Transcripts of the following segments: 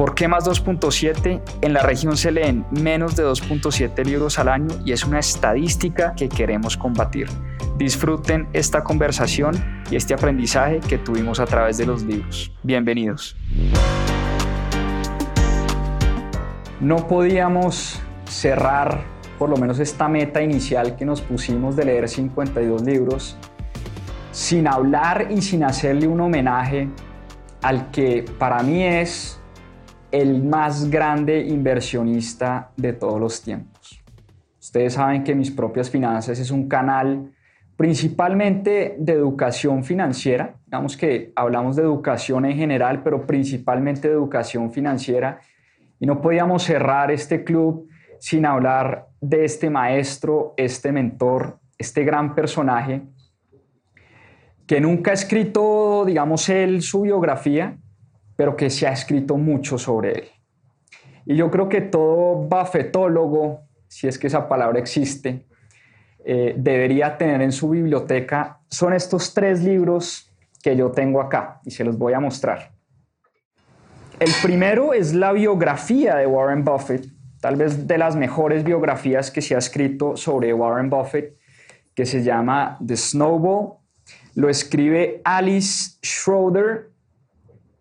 ¿Por qué más 2.7? En la región se leen menos de 2.7 libros al año y es una estadística que queremos combatir. Disfruten esta conversación y este aprendizaje que tuvimos a través de los libros. Bienvenidos. No podíamos cerrar por lo menos esta meta inicial que nos pusimos de leer 52 libros sin hablar y sin hacerle un homenaje al que para mí es el más grande inversionista de todos los tiempos. Ustedes saben que Mis Propias Finanzas es un canal principalmente de educación financiera. Digamos que hablamos de educación en general, pero principalmente de educación financiera. Y no podíamos cerrar este club sin hablar de este maestro, este mentor, este gran personaje, que nunca ha escrito, digamos, él su biografía, pero que se ha escrito mucho sobre él. Y yo creo que todo bafetólogo, si es que esa palabra existe, eh, debería tener en su biblioteca son estos tres libros que yo tengo acá y se los voy a mostrar. El primero es la biografía de Warren Buffett, tal vez de las mejores biografías que se ha escrito sobre Warren Buffett, que se llama The Snowball. Lo escribe Alice Schroeder.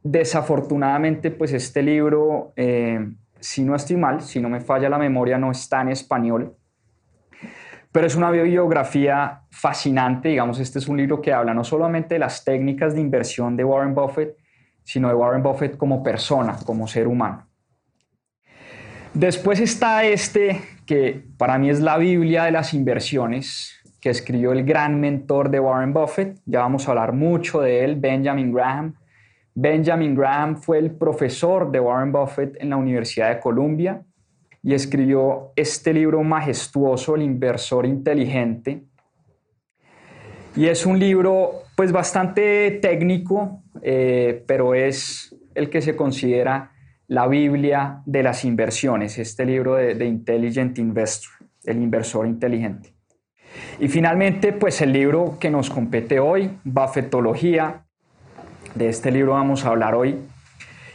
Desafortunadamente, pues este libro, eh, si no estoy mal, si no me falla la memoria, no está en español. Pero es una biografía fascinante, digamos, este es un libro que habla no solamente de las técnicas de inversión de Warren Buffett, sino de Warren Buffett como persona, como ser humano. Después está este, que para mí es la Biblia de las inversiones, que escribió el gran mentor de Warren Buffett, ya vamos a hablar mucho de él, Benjamin Graham. Benjamin Graham fue el profesor de Warren Buffett en la Universidad de Columbia y escribió este libro majestuoso, El inversor inteligente. Y es un libro pues bastante técnico, eh, pero es el que se considera la Biblia de las inversiones, este libro de, de Intelligent Investor, el inversor inteligente. Y finalmente, pues el libro que nos compete hoy, Buffettología. De este libro vamos a hablar hoy.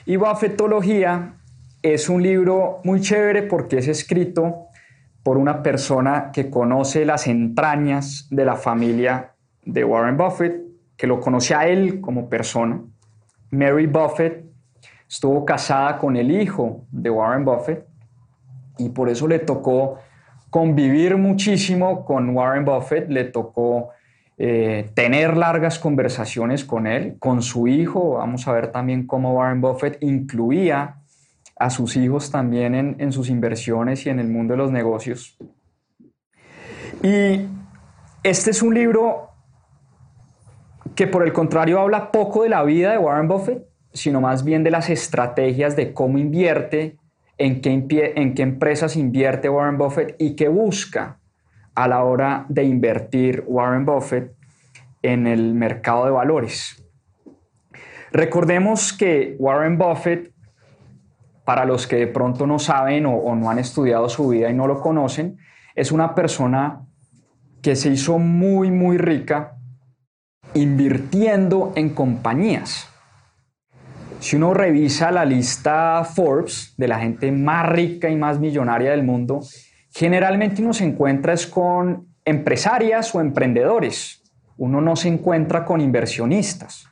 Y Buffettología es un libro muy chévere porque es escrito por una persona que conoce las entrañas de la familia de Warren Buffett, que lo conoce a él como persona. Mary Buffett estuvo casada con el hijo de Warren Buffett y por eso le tocó convivir muchísimo con Warren Buffett, le tocó eh, tener largas conversaciones con él, con su hijo. Vamos a ver también cómo Warren Buffett incluía a sus hijos también en, sus inversiones y en el mundo de los negocios. Y este es un libro que por el contrario habla poco de la vida de Warren Buffett, sino más bien de las estrategias de cómo invierte, en qué, en qué empresas invierte Warren Buffett y qué busca a la hora de invertir Warren Buffett en el mercado de valores. Recordemos que Warren Buffett para los que de pronto no saben o, no han estudiado su vida y no lo conocen, es una persona que se hizo muy, muy rica invirtiendo en compañías. Si uno revisa la lista Forbes de la gente más rica y más millonaria del mundo, generalmente uno se encuentra es con empresarias o emprendedores. Uno no se encuentra con inversionistas.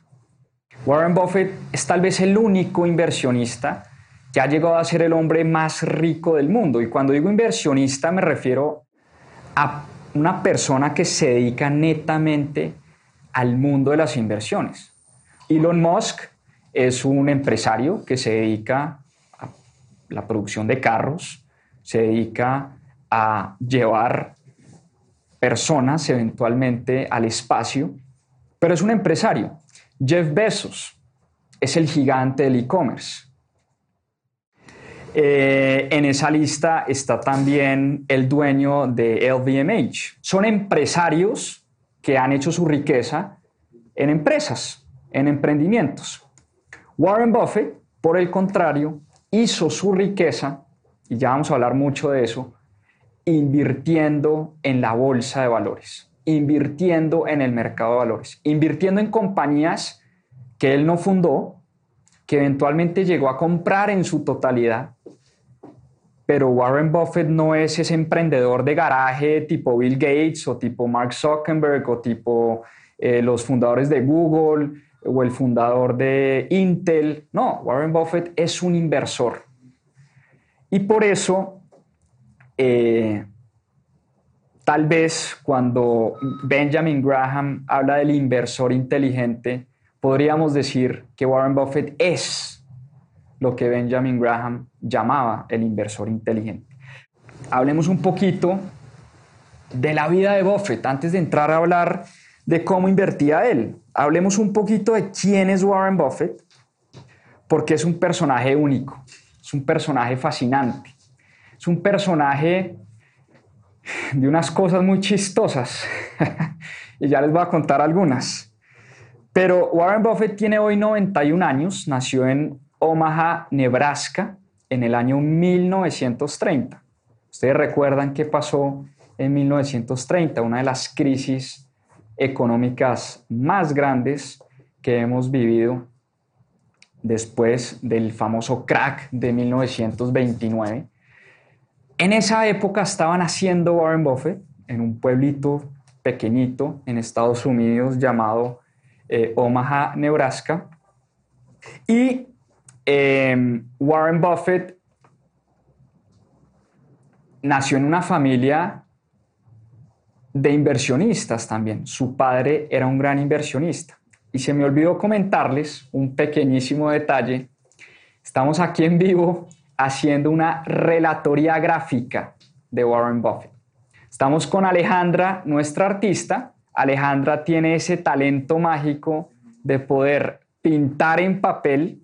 Warren Buffett es tal vez el único inversionista que ha llegado a ser el hombre más rico del mundo. Y cuando digo inversionista me refiero a una persona que se dedica netamente al mundo de las inversiones. Elon Musk es un empresario que se dedica a la producción de carros, se dedica a llevar personas eventualmente al espacio, pero es un empresario. Jeff Bezos es el gigante del e-commerce. Eh, en esa lista está también el dueño de LVMH. Son empresarios que han hecho su riqueza en empresas, en emprendimientos. Warren Buffett, por el contrario, hizo su riqueza, y ya vamos a hablar mucho de eso, invirtiendo en la bolsa de valores, invirtiendo en el mercado de valores, invirtiendo en compañías que él no fundó, que eventualmente llegó a comprar en su totalidad. Pero Warren Buffett no es ese emprendedor de garaje tipo Bill Gates o tipo Mark Zuckerberg o tipo eh, los fundadores de Google o el fundador de Intel. No, Warren Buffett es un inversor. Y por eso, eh, tal vez cuando Benjamin Graham habla del inversor inteligente, podríamos decir que Warren Buffett es lo que Benjamin Graham llamaba el inversor inteligente. Hablemos un poquito de la vida de Buffett antes de entrar a hablar de cómo invertía él. Hablemos un poquito de quién es Warren Buffett, porque es un personaje único, es un personaje fascinante, es un personaje de unas cosas muy chistosas y ya les voy a contar algunas. Pero Warren Buffett tiene hoy 91 años, nació en Omaha, Nebraska, en el año 1930. Ustedes recuerdan qué pasó en 1930, una de las crisis económicas más grandes que hemos vivido después del famoso crack de 1929. En esa época estaba naciendo Warren Buffett en un pueblito pequeñito en Estados Unidos llamado eh, Omaha, Nebraska. Y em, Warren Buffett nació en una familia de inversionistas también. Su padre era un gran inversionista. Y se me olvidó comentarles un pequeñísimo detalle. Estamos aquí en vivo haciendo una relatoría gráfica de Warren Buffett. Estamos con Alejandra, nuestra artista, Alejandra tiene ese talento mágico de poder pintar en papel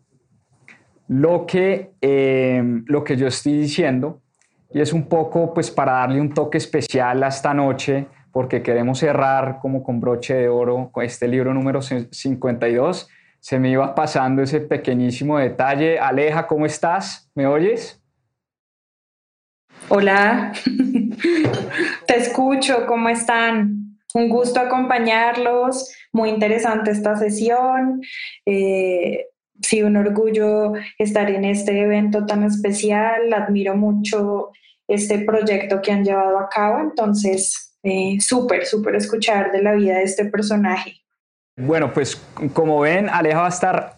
lo que, eh, lo que yo estoy diciendo y es un poco pues para darle un toque especial a esta noche porque queremos cerrar como con broche de oro con este libro número 52. Se me iba pasando ese pequeñísimo detalle. Aleja, ¿cómo estás? ¿Me oyes? Hola, te escucho, ¿cómo están? Un gusto acompañarlos, muy interesante esta sesión. Eh, sí, un orgullo estar en este evento tan especial. Admiro mucho este proyecto que han llevado a cabo, entonces eh, súper, súper escuchar de la vida de este personaje. Bueno, pues como ven, Aleja va a estar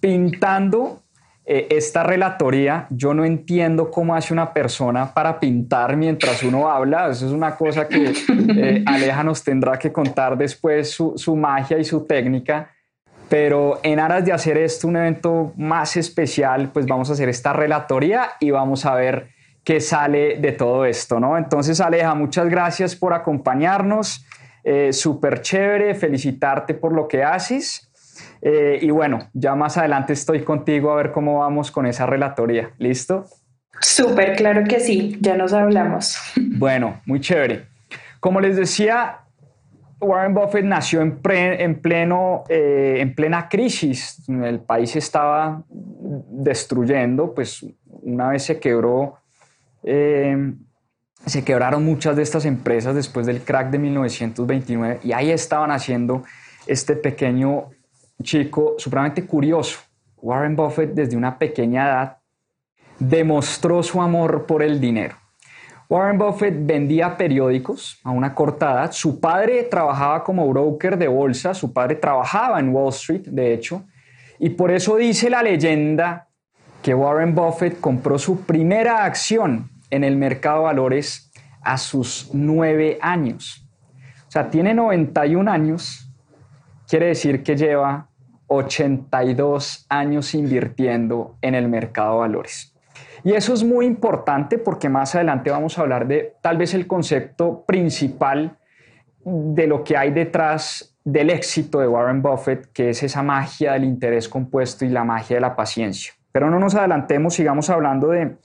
pintando eh, esta relatoría, yo no entiendo cómo hace una persona para pintar mientras uno habla. Eso es una cosa que eh, Aleja nos tendrá que contar después su, su magia y su técnica. Pero en aras de hacer esto un evento más especial, pues vamos a hacer esta relatoría y vamos a ver qué sale de todo esto, ¿no? Entonces, Aleja, muchas gracias por acompañarnos. Eh, Súper chévere, felicitarte por lo que haces. Eh, y bueno, ya más adelante estoy contigo a ver cómo vamos con esa relatoría. ¿Listo? Súper, claro que sí, ya nos hablamos. Bueno, muy chévere. Como les decía, Warren Buffett nació en, en, pleno, eh, en plena crisis. El país estaba destruyendo, pues una vez se quebró, eh, se quebraron muchas de estas empresas después del crack de 1929 y ahí estaban haciendo este pequeño chico supremamente curioso. Warren Buffett desde una pequeña edad demostró su amor por el dinero. Warren Buffett vendía periódicos a una corta edad. Su padre trabajaba como broker de bolsa, su padre trabajaba en Wall Street, de hecho, y por eso dice la leyenda que Warren Buffett compró su primera acción en el mercado de valores a sus nueve años. O sea, tiene 91 años, quiere decir que lleva 82 años invirtiendo en el mercado de valores. Y eso es muy importante porque más adelante vamos a hablar de tal vez el concepto principal de lo que hay detrás del éxito de Warren Buffett, que es esa magia del interés compuesto y la magia de la paciencia. Pero no nos adelantemos, sigamos hablando de,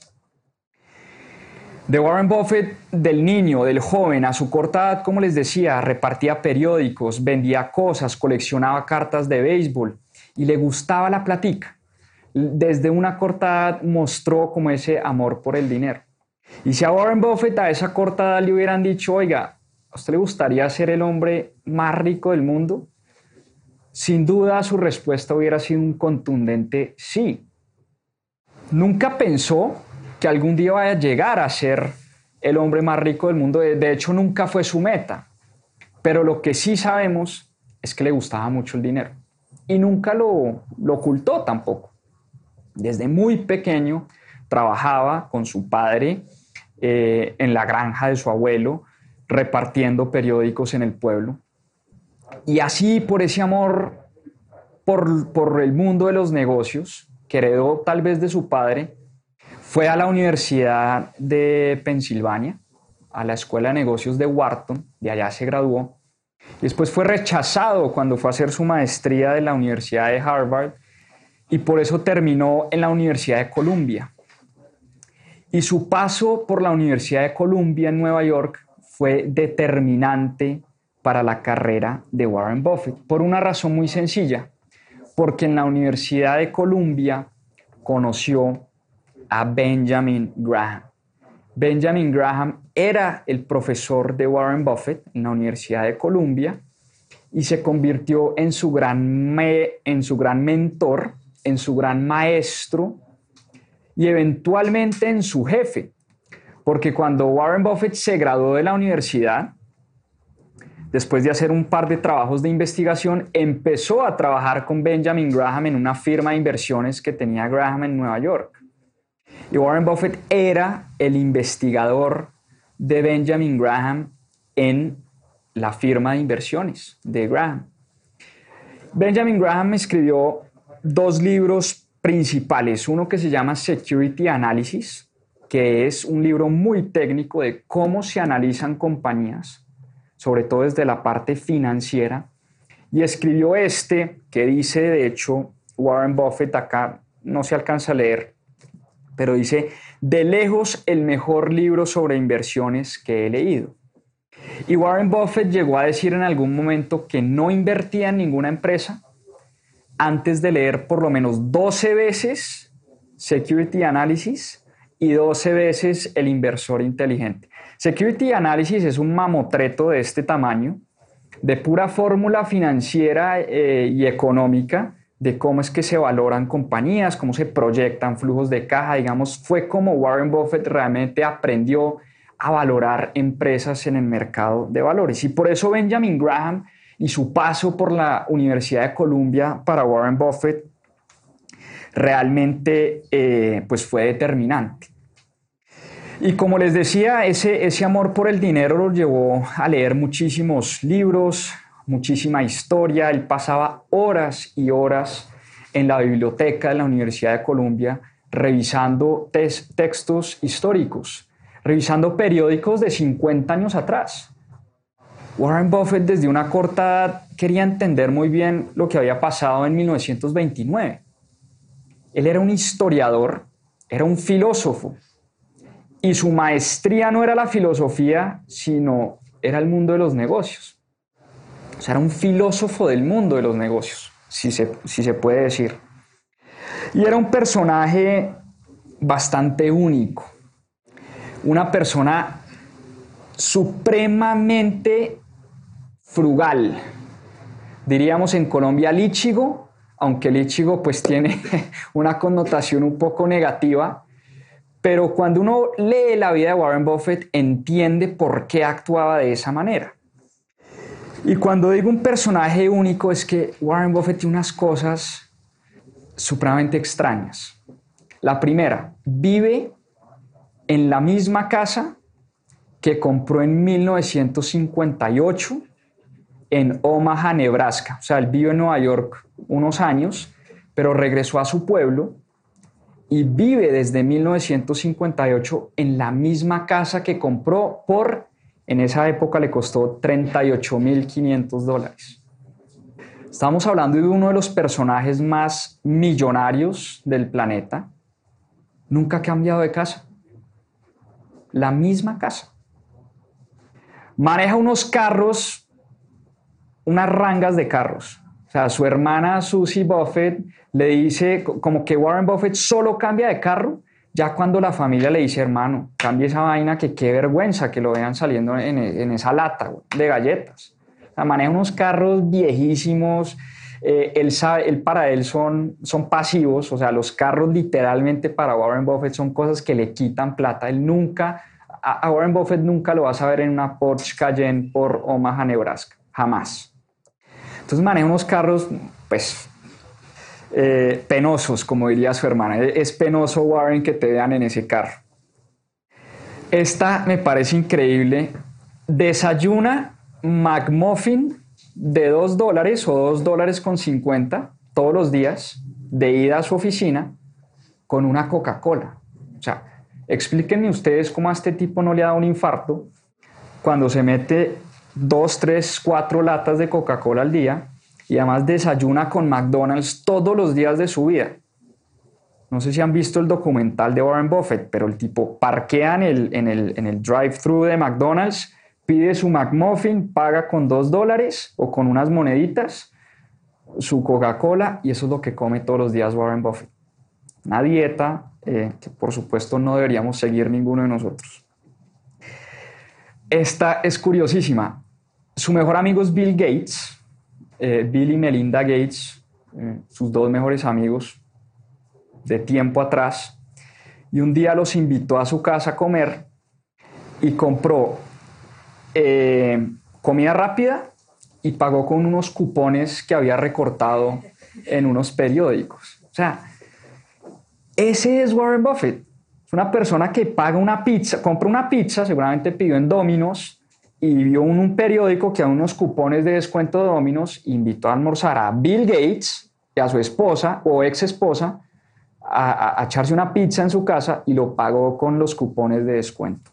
De Warren Buffett, del niño, del joven, a su corta edad, como les decía, repartía periódicos, vendía cosas, coleccionaba cartas de béisbol y le gustaba la platica. Desde una corta edad mostró como ese amor por el dinero. Y si a Warren Buffett a esa corta edad le hubieran dicho, oiga, ¿a usted le gustaría ser el hombre más rico del mundo? Sin duda su respuesta hubiera sido un contundente sí. Nunca pensó que algún día vaya a llegar a ser el hombre más rico del mundo. De hecho, nunca fue su meta. Pero lo que sí sabemos es que le gustaba mucho el dinero. Y nunca lo, ocultó tampoco. Desde muy pequeño trabajaba con su padre eh, en la granja de su abuelo, repartiendo periódicos en el pueblo. Y así, por ese amor por, el mundo de los negocios, que heredó tal vez de su padre, fue a la Universidad de Pensilvania, a la Escuela de Negocios de Wharton, de allá se graduó. Después fue rechazado cuando fue a hacer su maestría de la Universidad de Harvard y por eso terminó en la Universidad de Columbia. Y su paso por la Universidad de Columbia en Nueva York fue determinante para la carrera de Warren Buffett, por una razón muy sencilla, porque en la Universidad de Columbia conoció a Benjamin Graham. Benjamin Graham era el profesor de Warren Buffett en la Universidad de Columbia y se convirtió en su gran, en su gran mentor, en su gran maestro y eventualmente en su jefe. Porque cuando Warren Buffett se graduó de la universidad, Después de hacer un par de trabajos de investigación, empezó a trabajar con Benjamin Graham en una firma de inversiones que tenía Graham en Nueva York. Y Warren Buffett era el investigador de Benjamin Graham en la firma de inversiones de Graham. Benjamin Graham escribió dos libros principales, uno que se llama Security Analysis, que es un libro muy técnico de cómo se analizan compañías sobre todo desde la parte financiera, y escribió este que dice, de hecho, Warren Buffett acá no se alcanza a leer, pero dice, de lejos el mejor libro sobre inversiones que he leído. Y Warren Buffett llegó a decir en algún momento que no invertía en ninguna empresa antes de leer por lo menos 12 veces Security Analysis y 12 veces El inversor inteligente. Security Analysis es un mamotreto de este tamaño, de pura fórmula financiera eh, y económica de cómo es que se valoran compañías, cómo se proyectan flujos de caja, digamos, fue como Warren Buffett realmente aprendió a valorar empresas en el mercado de valores. Y por eso Benjamin Graham y su paso por la Universidad de Columbia para Warren Buffett realmente eh, pues fue determinante. Y como les decía, ese, ese amor por el dinero lo llevó a leer muchísimos libros, muchísima historia. Él pasaba horas y horas en la biblioteca de la Universidad de Columbia revisando textos históricos, revisando periódicos de 50 años atrás. Warren Buffett desde una corta edad quería entender muy bien lo que había pasado en 1929. Él era un historiador, era un filósofo, y su maestría no era la filosofía, sino era el mundo de los negocios. O sea, era un filósofo del mundo de los negocios, si se, si se puede decir. Y era un personaje bastante único. Una persona supremamente frugal. Diríamos en Colombia líchigo, aunque líchigo pues tiene una connotación un poco negativa, pero cuando uno lee la vida de Warren Buffett, entiende por qué actuaba de esa manera. Y cuando digo un personaje único, es que Warren Buffett tiene unas cosas supremamente extrañas. La primera, vive en la misma casa que compró en 1958 en Omaha, Nebraska. O sea, él vive en Nueva York unos años, pero regresó a su pueblo y vive desde 1958 en la misma casa que compró por, en esa época le costó 38.500 dólares. Estamos hablando de uno de los personajes más millonarios del planeta. Nunca ha cambiado de casa. la misma casa. Maneja unos carros, unas rangas de carros. O sea, su hermana Susie Buffett le dice como que Warren Buffett solo cambia de carro ya cuando la familia le dice, hermano, cambie esa vaina, que qué vergüenza que lo vean saliendo en, esa lata de galletas. O sea, maneja unos carros viejísimos, eh, él sabe, él para él son, son pasivos, o sea, los carros literalmente para Warren Buffett son cosas que le quitan plata. Él nunca, a, Warren Buffett nunca lo vas a ver en una Porsche Cayenne por Omaha, Nebraska, jamás. Entonces maneja unos carros, pues, eh, penosos, como diría su hermana. Es penoso, Warren, que te vean en ese carro. Esta me parece increíble. Desayuna McMuffin de 2 dólares o 2 dólares con 50 todos los días de ida a su oficina con una Coca-Cola. O sea, explíquenme ustedes cómo a este tipo no le da un infarto cuando se mete 2, 3, 4 latas de Coca-Cola al día y además desayuna con McDonald's todos los días de su vida. No sé si han visto el documental de Warren Buffett, pero el tipo parquea en el, en el, en el drive-thru de McDonald's, pide su McMuffin, paga con dos dólares o con unas moneditas, su Coca-Cola y eso es lo que come todos los días Warren Buffett. Una dieta eh, que por supuesto no deberíamos seguir ninguno de nosotros. Esta es curiosísima. Su mejor amigo es Bill Gates, eh, Bill y Melinda Gates, eh, sus dos mejores amigos de tiempo atrás, y un día los invitó a su casa a comer y compró eh, comida rápida y pagó con unos cupones que había recortado en unos periódicos. O sea, ese es Warren Buffett. Es una persona que paga una pizza, compra una pizza, seguramente pidió en Domino's, y vio en un periódico que a unos cupones de descuento de Dominos invitó a almorzar a Bill Gates y a su esposa o ex esposa a, echarse una pizza en su casa y lo pagó con los cupones de descuento.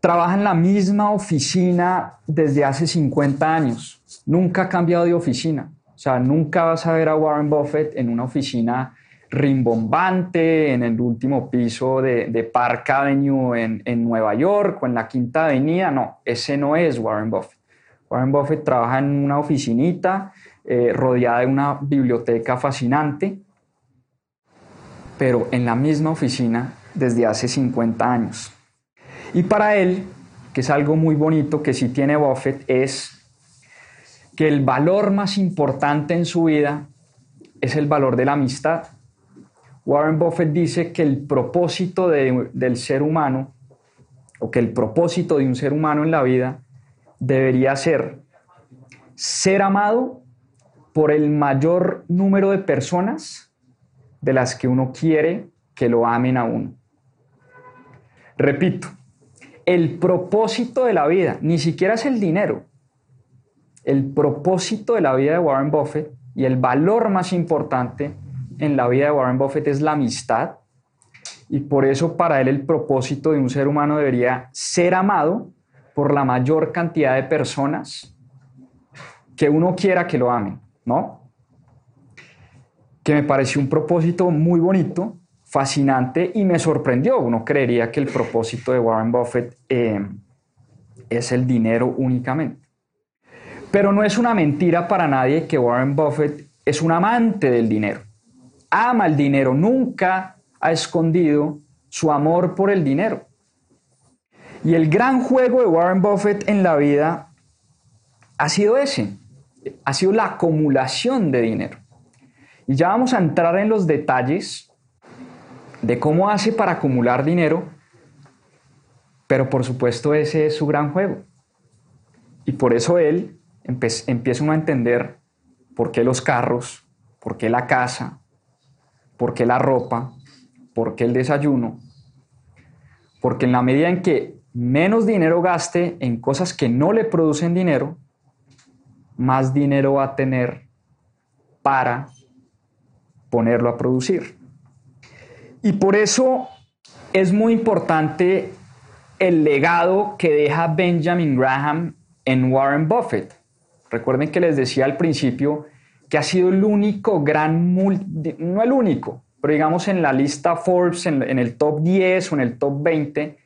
Trabaja en la misma oficina desde hace 50 años. Nunca ha cambiado de oficina. O sea, nunca vas a ver a Warren Buffett en una oficina rimbombante en el último piso de, Park Avenue en, Nueva York o en la Quinta Avenida. No, ese no es Warren Buffett. Warren Buffett trabaja en una oficinita eh, rodeada de una biblioteca fascinante, pero en la misma oficina desde hace 50 años. Y para él, que es algo muy bonito que sí tiene Buffett, es que el valor más importante en su vida es el valor de la amistad. Warren Buffett dice que el propósito del ser humano, o que el propósito de un ser humano en la vida, debería ser ser amado por el mayor número de personas de las que uno quiere que lo amen a uno. Repito, el propósito de la vida, ni siquiera es el dinero. El propósito de la vida de Warren Buffett y el valor más importante en la vida de Warren Buffett es la amistad y por eso para él el propósito de un ser humano debería ser amado por la mayor cantidad de personas que uno quiera que lo amen, ¿no? Que me pareció un propósito muy bonito, fascinante y me sorprendió. Uno creería que el propósito de Warren Buffett eh, es el dinero únicamente. Pero no es una mentira para nadie que Warren Buffett es un amante del dinero ama el dinero, nunca ha escondido su amor por el dinero. Y el gran juego de Warren Buffett en la vida ha sido ese, ha sido la acumulación de dinero. Y ya vamos a entrar en los detalles de cómo hace para acumular dinero, pero por supuesto ese es su gran juego. Y por eso él empieza a entender por qué los carros, por qué la casa, ¿Por qué la ropa? ¿Por qué el desayuno? Porque en la medida en que menos dinero gaste en cosas que no le producen dinero, más dinero va a tener para ponerlo a producir. Y por eso es muy importante el legado que deja Benjamin Graham en Warren Buffett. Recuerden que les decía al principio que ha sido el único gran, no el único, pero digamos en la lista Forbes, en, el top 10 o en el top 20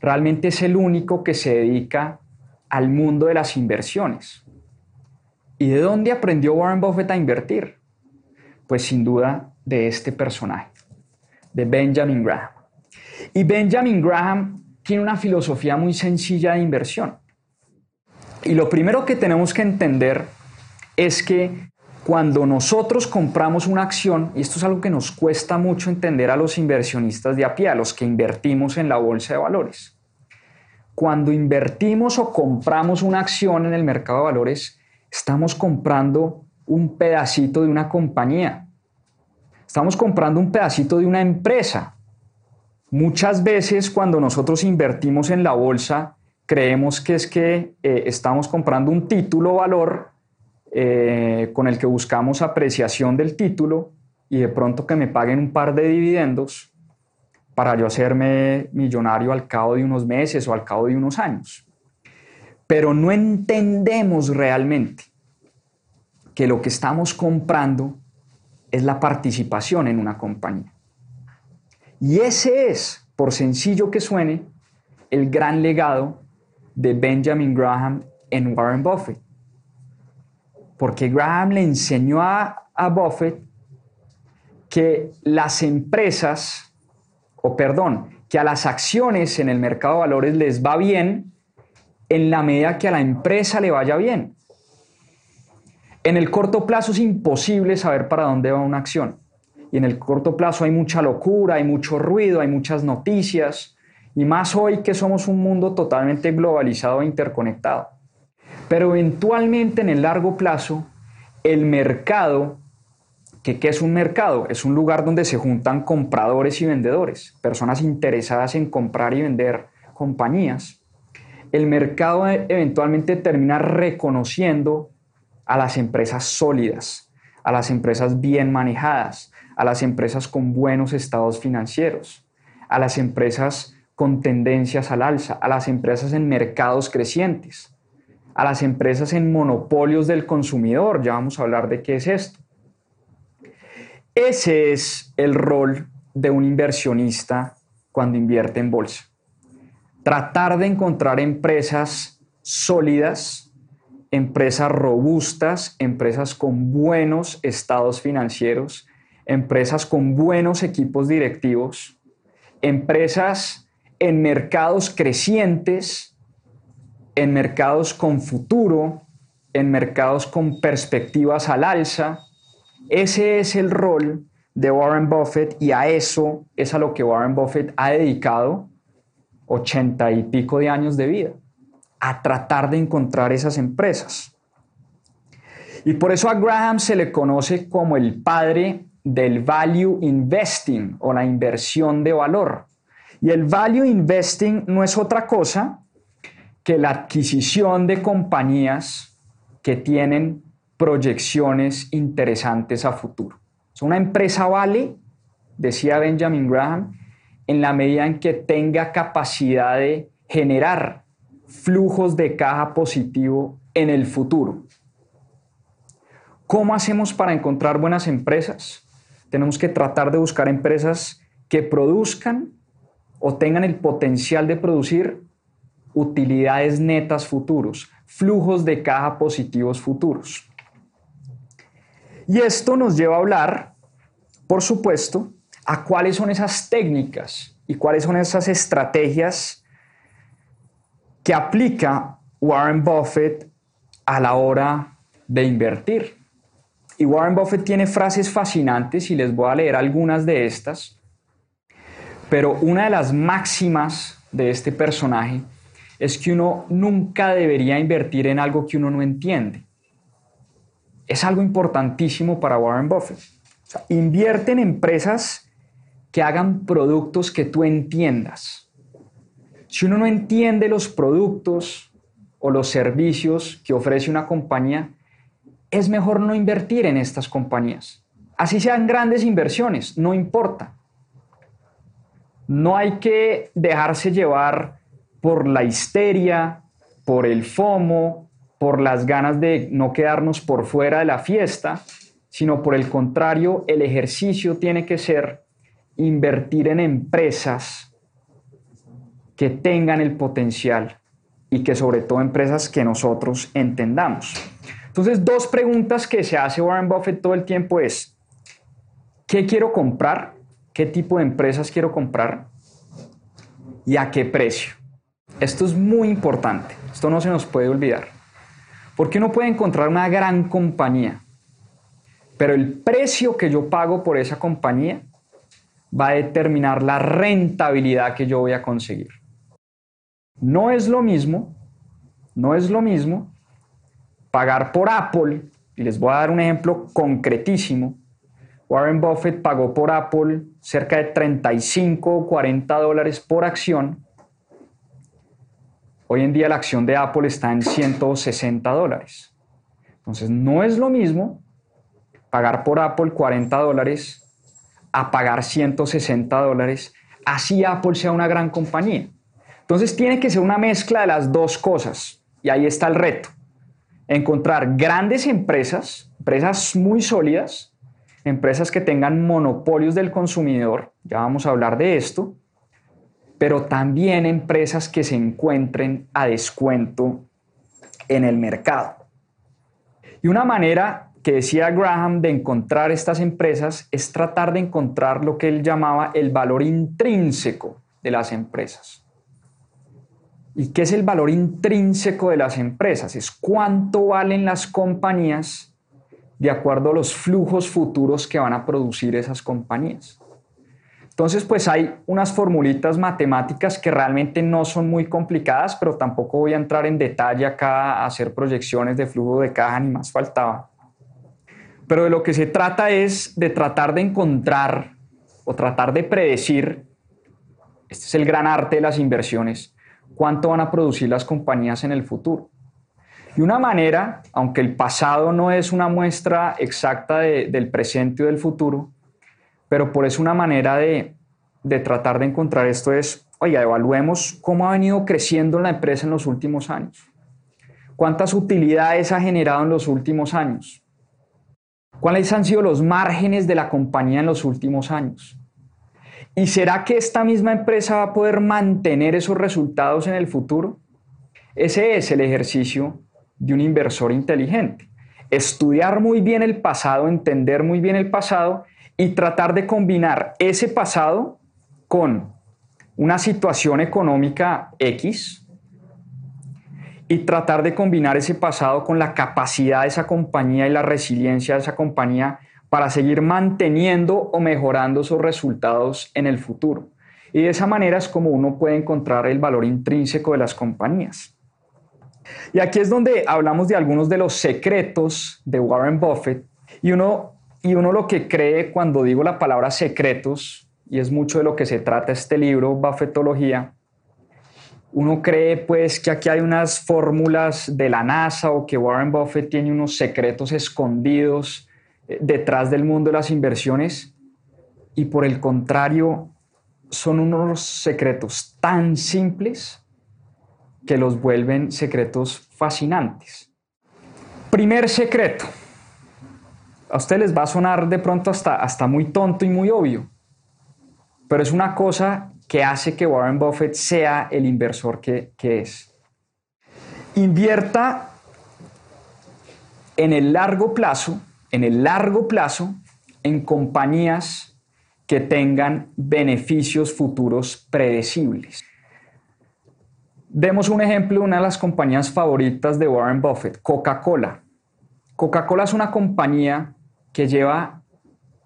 realmente es el único que se dedica al mundo de las inversiones. ¿Y de dónde aprendió Warren Buffett a invertir? Pues sin duda de este personaje, de Benjamin Graham. Y Benjamin Graham tiene una filosofía muy sencilla de inversión. Y lo primero que tenemos que entender es que cuando nosotros compramos una acción, y esto es algo que nos cuesta mucho entender a los inversionistas de a pie, a los que invertimos en la bolsa de valores, cuando invertimos o compramos una acción en el mercado de valores, estamos comprando un pedacito de una compañía, estamos comprando un pedacito de una empresa. Muchas veces cuando nosotros invertimos en la bolsa, creemos que es que eh, estamos comprando un título valor eh, con el que buscamos apreciación del título y de pronto que me paguen un par de dividendos para yo hacerme millonario al cabo de unos meses o al cabo de unos años. Pero no entendemos realmente que lo que estamos comprando es la participación en una compañía. Y ese es, por sencillo que suene, el gran legado de Benjamin Graham en Warren Buffett porque Graham le enseñó a, a Buffett que las empresas, o perdón, que a las acciones en el mercado de valores les va bien en la medida que a la empresa le vaya bien. En el corto plazo es imposible saber para dónde va una acción. Y en el corto plazo hay mucha locura, hay mucho ruido, hay muchas noticias. Y más hoy que somos un mundo totalmente globalizado e interconectado. Pero eventualmente en el largo plazo, el mercado, que, ¿qué es un mercado? Es un lugar donde se juntan compradores y vendedores, personas interesadas en comprar y vender compañías. El mercado e, eventualmente termina reconociendo a las empresas sólidas, a las empresas bien manejadas, a las empresas con buenos estados financieros, a las empresas con tendencias al alza, a las empresas en mercados crecientes a las empresas en monopolios del consumidor. Ya vamos a hablar de qué es esto. Ese es el rol de un inversionista cuando invierte en bolsa. Tratar de encontrar empresas sólidas, empresas robustas, empresas con buenos estados financieros, empresas con buenos equipos directivos, empresas en mercados crecientes, en mercados con futuro, en mercados con perspectivas al alza. Ese es el rol de Warren Buffett y a eso es a lo que Warren Buffett ha dedicado ochenta y pico de años de vida, a tratar de encontrar esas empresas. Y por eso a Graham se le conoce como el padre del value investing o la inversión de valor. Y el value investing no es otra cosa que la adquisición de compañías que tienen proyecciones interesantes a futuro. Una empresa vale, decía Benjamin Graham, en la medida en que tenga capacidad de generar flujos de caja positivo en el futuro. ¿Cómo hacemos para encontrar buenas empresas? Tenemos que tratar de buscar empresas que produzcan o tengan el potencial de producir utilidades netas futuros, flujos de caja positivos futuros. Y esto nos lleva a hablar, por supuesto, a cuáles son esas técnicas y cuáles son esas estrategias que aplica Warren Buffett a la hora de invertir. Y Warren Buffett tiene frases fascinantes y les voy a leer algunas de estas, pero una de las máximas de este personaje es que uno nunca debería invertir en algo que uno no entiende. Es algo importantísimo para Warren Buffett. invierte en empresas que hagan productos que tú entiendas. Si uno no entiende los productos o los servicios que ofrece una compañía, es mejor no invertir en estas compañías. Así sean grandes inversiones, no importa. No hay que dejarse llevar por la histeria, por el FOMO, por las ganas de no quedarnos por fuera de la fiesta, sino por el contrario, el ejercicio tiene que ser invertir en empresas que tengan el potencial y que sobre todo empresas que nosotros entendamos. Entonces, dos preguntas que se hace Warren Buffett todo el tiempo es, ¿qué quiero comprar? ¿Qué tipo de empresas quiero comprar? ¿Y a qué precio? Esto es muy importante, esto no se nos puede olvidar. Porque uno puede encontrar una gran compañía, pero el precio que yo pago por esa compañía va a determinar la rentabilidad que yo voy a conseguir. No es lo mismo, no es lo mismo pagar por Apple, y les voy a dar un ejemplo concretísimo. Warren Buffett pagó por Apple cerca de 35 o 40 dólares por acción. Hoy en día la acción de Apple está en 160 dólares. Entonces no es lo mismo pagar por Apple 40 dólares a pagar 160 dólares, así Apple sea una gran compañía. Entonces tiene que ser una mezcla de las dos cosas. Y ahí está el reto. Encontrar grandes empresas, empresas muy sólidas, empresas que tengan monopolios del consumidor, ya vamos a hablar de esto, pero también empresas que se encuentren a descuento en el mercado. Y una manera que decía Graham de encontrar estas empresas es tratar de encontrar lo que él llamaba el valor intrínseco de las empresas. ¿Y qué es el valor intrínseco de las empresas? Es cuánto valen las compañías de acuerdo a los flujos futuros que van a producir esas compañías. Entonces, pues hay unas formulitas matemáticas que realmente no son muy complicadas, pero tampoco voy a entrar en detalle acá a hacer proyecciones de flujo de caja, ni más faltaba. Pero de lo que se trata es de tratar de encontrar o tratar de predecir, este es el gran arte de las inversiones, cuánto van a producir las compañías en el futuro. Y una manera, aunque el pasado no es una muestra exacta del presente o del futuro, pero por eso una manera de, de tratar de encontrar esto es, oiga, evaluemos cómo ha venido creciendo la empresa en los últimos años. ¿Cuántas utilidades ha generado en los últimos años? ¿Cuáles han sido los márgenes de la compañía en los últimos años? ¿Y será que esta misma empresa va a poder mantener esos resultados en el futuro? Ese es el ejercicio de un inversor inteligente. Estudiar muy bien el pasado, entender muy bien el pasado y tratar de combinar ese pasado con una situación económica X, y tratar de combinar ese pasado con la capacidad de esa compañía y la resiliencia de esa compañía para seguir manteniendo o mejorando esos resultados en el futuro. Y de esa manera es como uno puede encontrar el valor intrínseco de las compañías. Y aquí es donde hablamos de algunos de los secretos de Warren Buffett. Y uno, y uno lo que cree cuando digo la palabra secretos, y es mucho de lo que se trata este libro, Buffettología, uno cree pues que aquí hay unas fórmulas de la NASA o que Warren Buffett tiene unos secretos escondidos eh, detrás del mundo de las inversiones y por el contrario son unos secretos tan simples que los vuelven secretos fascinantes. Primer secreto. A ustedes les va a sonar de pronto hasta, hasta muy tonto y muy obvio, pero es una cosa que hace que Warren Buffett sea el inversor que, es. Invierta en el largo plazo, en el largo plazo, en compañías que tengan beneficios futuros predecibles. Demos un ejemplo de una de las compañías favoritas de Warren Buffett, Coca-Cola. Coca-Cola es una compañía que lleva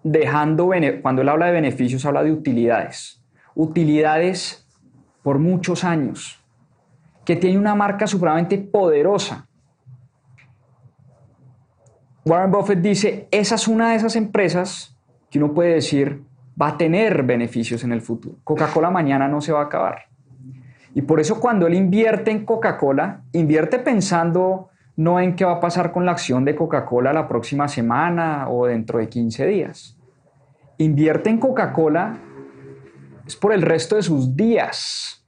dejando, cuando él habla de beneficios, habla de utilidades utilidades por muchos años, que tiene una marca supremamente poderosa. Warren Buffett dice, esa es una de esas empresas que uno puede decir va a tener beneficios en el futuro. Coca-Cola mañana no se va a acabar. Y por eso cuando él invierte en Coca-Cola, invierte pensando no en qué va a pasar con la acción de Coca-Cola la próxima semana o dentro de 15 días. Invierte en Coca-Cola es por el resto de sus días.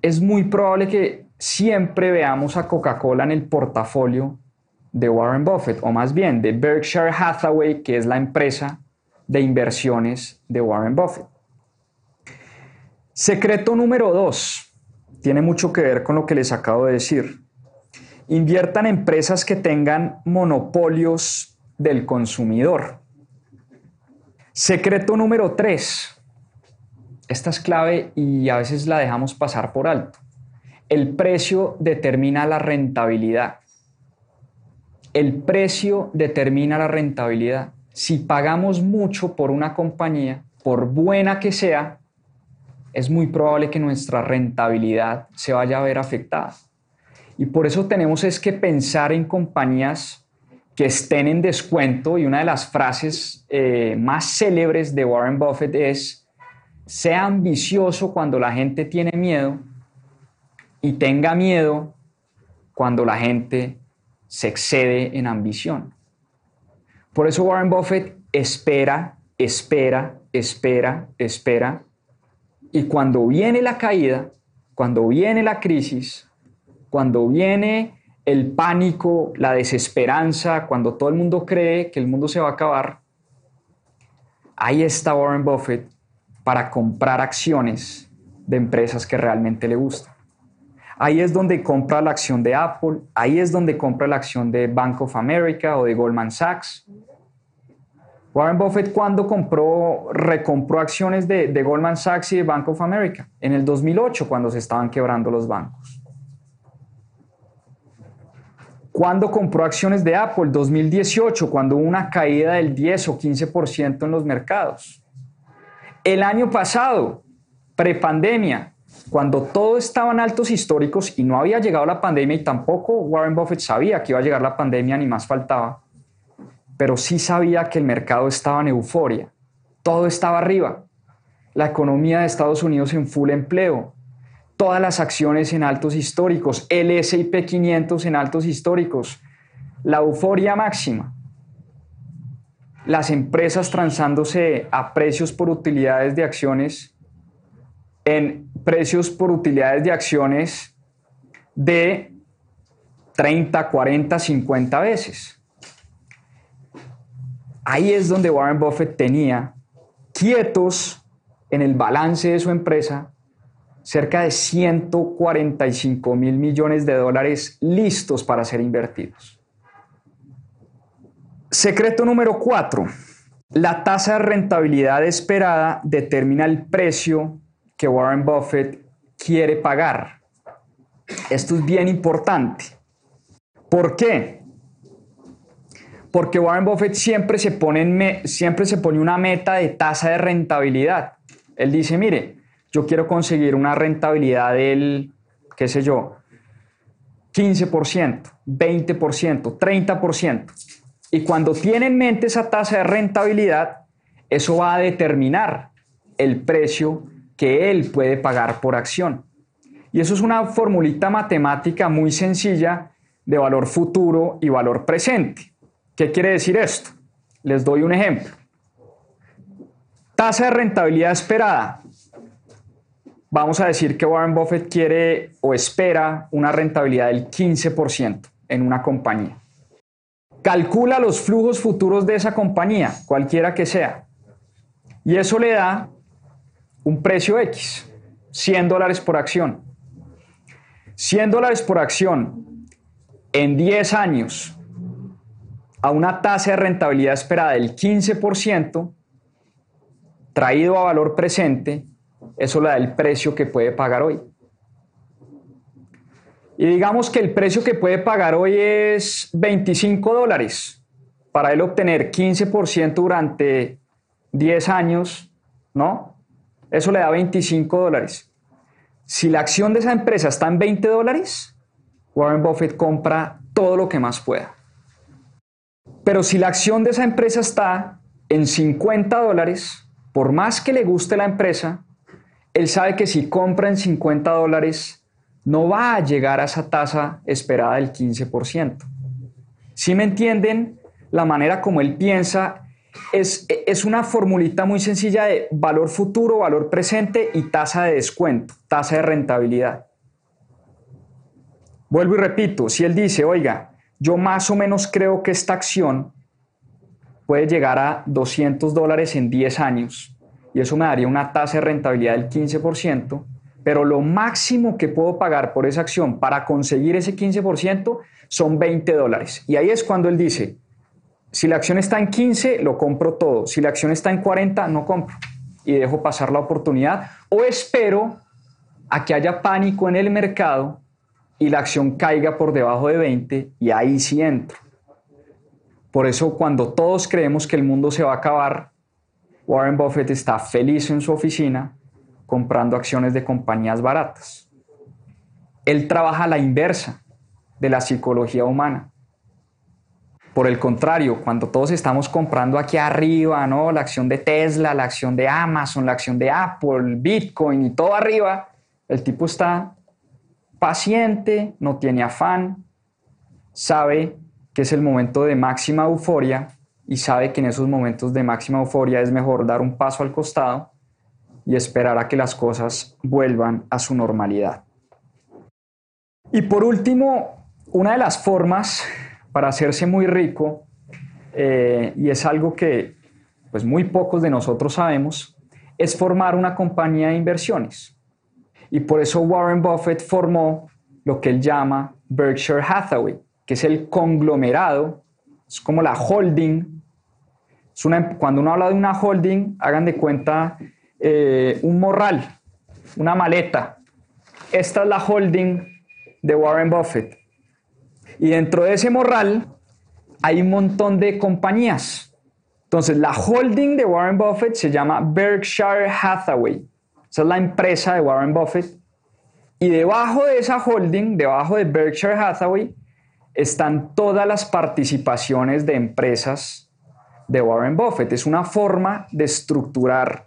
Es muy probable que siempre veamos a Coca-Cola en el portafolio de Warren Buffett, o más bien de Berkshire Hathaway, que es la empresa de inversiones de Warren Buffett. Secreto número dos, tiene mucho que ver con lo que les acabo de decir. Inviertan empresas que tengan monopolios del consumidor. Secreto número tres, esta es clave y a veces la dejamos pasar por alto. El precio determina la rentabilidad. El precio determina la rentabilidad. Si pagamos mucho por una compañía, por buena que sea, es muy probable que nuestra rentabilidad se vaya a ver afectada. Y por eso tenemos es que pensar en compañías que estén en descuento y una de las frases eh, más célebres de Warren Buffett es, sea ambicioso cuando la gente tiene miedo y tenga miedo cuando la gente se excede en ambición. Por eso Warren Buffett espera, espera, espera, espera y cuando viene la caída, cuando viene la crisis, cuando viene el pánico, la desesperanza, cuando todo el mundo cree que el mundo se va a acabar, ahí está Warren Buffett para comprar acciones de empresas que realmente le gustan. Ahí es donde compra la acción de Apple, ahí es donde compra la acción de Bank of America o de Goldman Sachs, Warren Buffett, ¿cuándo compró, recompró acciones de, de, Goldman Sachs y de Bank of America? En el 2008, cuando se estaban quebrando los bancos. ¿Cuándo compró acciones de Apple? 2018, cuando hubo una caída del 10 o 15% en los mercados. El año pasado, prepandemia, cuando todo estaba en altos históricos y no había llegado la pandemia y tampoco Warren Buffett sabía que iba a llegar la pandemia, ni más faltaba pero sí sabía que el mercado estaba en euforia, todo estaba arriba, la economía de Estados Unidos en full empleo, todas las acciones en altos históricos, el S&P 500 en altos históricos, la euforia máxima, las empresas transándose a precios por utilidades de acciones en precios por utilidades de acciones de 30, 40, 50 veces. Ahí es donde Warren Buffett tenía quietos en el balance de su empresa cerca de 145 mil millones de dólares listos para ser invertidos. Secreto número 4. La tasa de rentabilidad esperada determina el precio que Warren Buffett quiere pagar. Esto es bien importante. ¿Por qué? porque Warren Buffett siempre se, pone siempre se pone una meta de tasa de rentabilidad. Él dice, mire, yo quiero conseguir una rentabilidad del, qué sé yo, 15%, 20%, 30%. Y cuando tiene en mente esa tasa de rentabilidad, eso va a determinar el precio que él puede pagar por acción. Y eso es una formulita matemática muy sencilla de valor futuro y valor presente. ¿Qué quiere decir esto? Les doy un ejemplo. Tasa de rentabilidad esperada. Vamos a decir que Warren Buffett quiere o espera una rentabilidad del 15% en una compañía. Calcula los flujos futuros de esa compañía, cualquiera que sea. Y eso le da un precio X, 100 dólares por acción. 100 dólares por acción en 10 años a una tasa de rentabilidad esperada del 15%, traído a valor presente, eso le da el precio que puede pagar hoy. Y digamos que el precio que puede pagar hoy es 25 dólares. Para él obtener 15% durante 10 años, ¿no? Eso le da 25 dólares. Si la acción de esa empresa está en 20 dólares, Warren Buffett compra todo lo que más pueda. Pero si la acción de esa empresa está en 50 dólares, por más que le guste la empresa, él sabe que si compra en 50 dólares, no va a llegar a esa tasa esperada del 15%. Si me entienden, la manera como él piensa es, es una formulita muy sencilla de valor futuro, valor presente y tasa de descuento, tasa de rentabilidad. Vuelvo y repito, si él dice, oiga, yo más o menos creo que esta acción puede llegar a 200 dólares en 10 años y eso me daría una tasa de rentabilidad del 15%, pero lo máximo que puedo pagar por esa acción para conseguir ese 15% son 20 dólares. Y ahí es cuando él dice, si la acción está en 15, lo compro todo. Si la acción está en 40, no compro. Y dejo pasar la oportunidad. O espero a que haya pánico en el mercado y la acción caiga por debajo de 20 y ahí sí entro. Por eso cuando todos creemos que el mundo se va a acabar, Warren Buffett está feliz en su oficina comprando acciones de compañías baratas. Él trabaja a la inversa de la psicología humana. Por el contrario, cuando todos estamos comprando aquí arriba, ¿no? La acción de Tesla, la acción de Amazon, la acción de Apple, Bitcoin y todo arriba, el tipo está paciente, no tiene afán, sabe que es el momento de máxima euforia y sabe que en esos momentos de máxima euforia es mejor dar un paso al costado y esperar a que las cosas vuelvan a su normalidad. Y por último, una de las formas para hacerse muy rico, eh, y es algo que pues muy pocos de nosotros sabemos, es formar una compañía de inversiones. Y por eso Warren Buffett formó lo que él llama Berkshire Hathaway, que es el conglomerado, es como la holding. Cuando uno habla de una holding, hagan de cuenta eh, un morral, una maleta. Esta es la holding de Warren Buffett. Y dentro de ese morral hay un montón de compañías. Entonces, la holding de Warren Buffett se llama Berkshire Hathaway. Esa es la empresa de Warren Buffett. Y debajo de esa holding, debajo de Berkshire Hathaway, están todas las participaciones de empresas de Warren Buffett. Es una forma de estructurar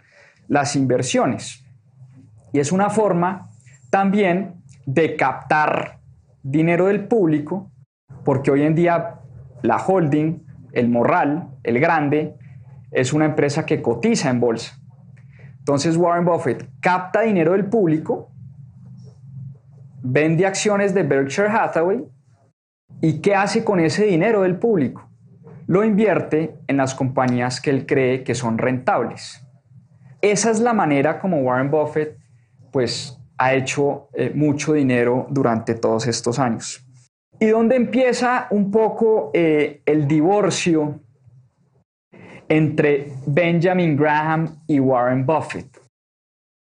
las inversiones. Y es una forma también de captar dinero del público, porque hoy en día la holding, el morral, el grande, es una empresa que cotiza en bolsa. Entonces Warren Buffett capta dinero del público, vende acciones de Berkshire Hathaway y ¿qué hace con ese dinero del público? Lo invierte en las compañías que él cree que son rentables. Esa es la manera como Warren Buffett pues ha hecho eh, mucho dinero durante todos estos años. ¿Y dónde empieza un poco eh, el divorcio entre Benjamin Graham y Warren Buffett?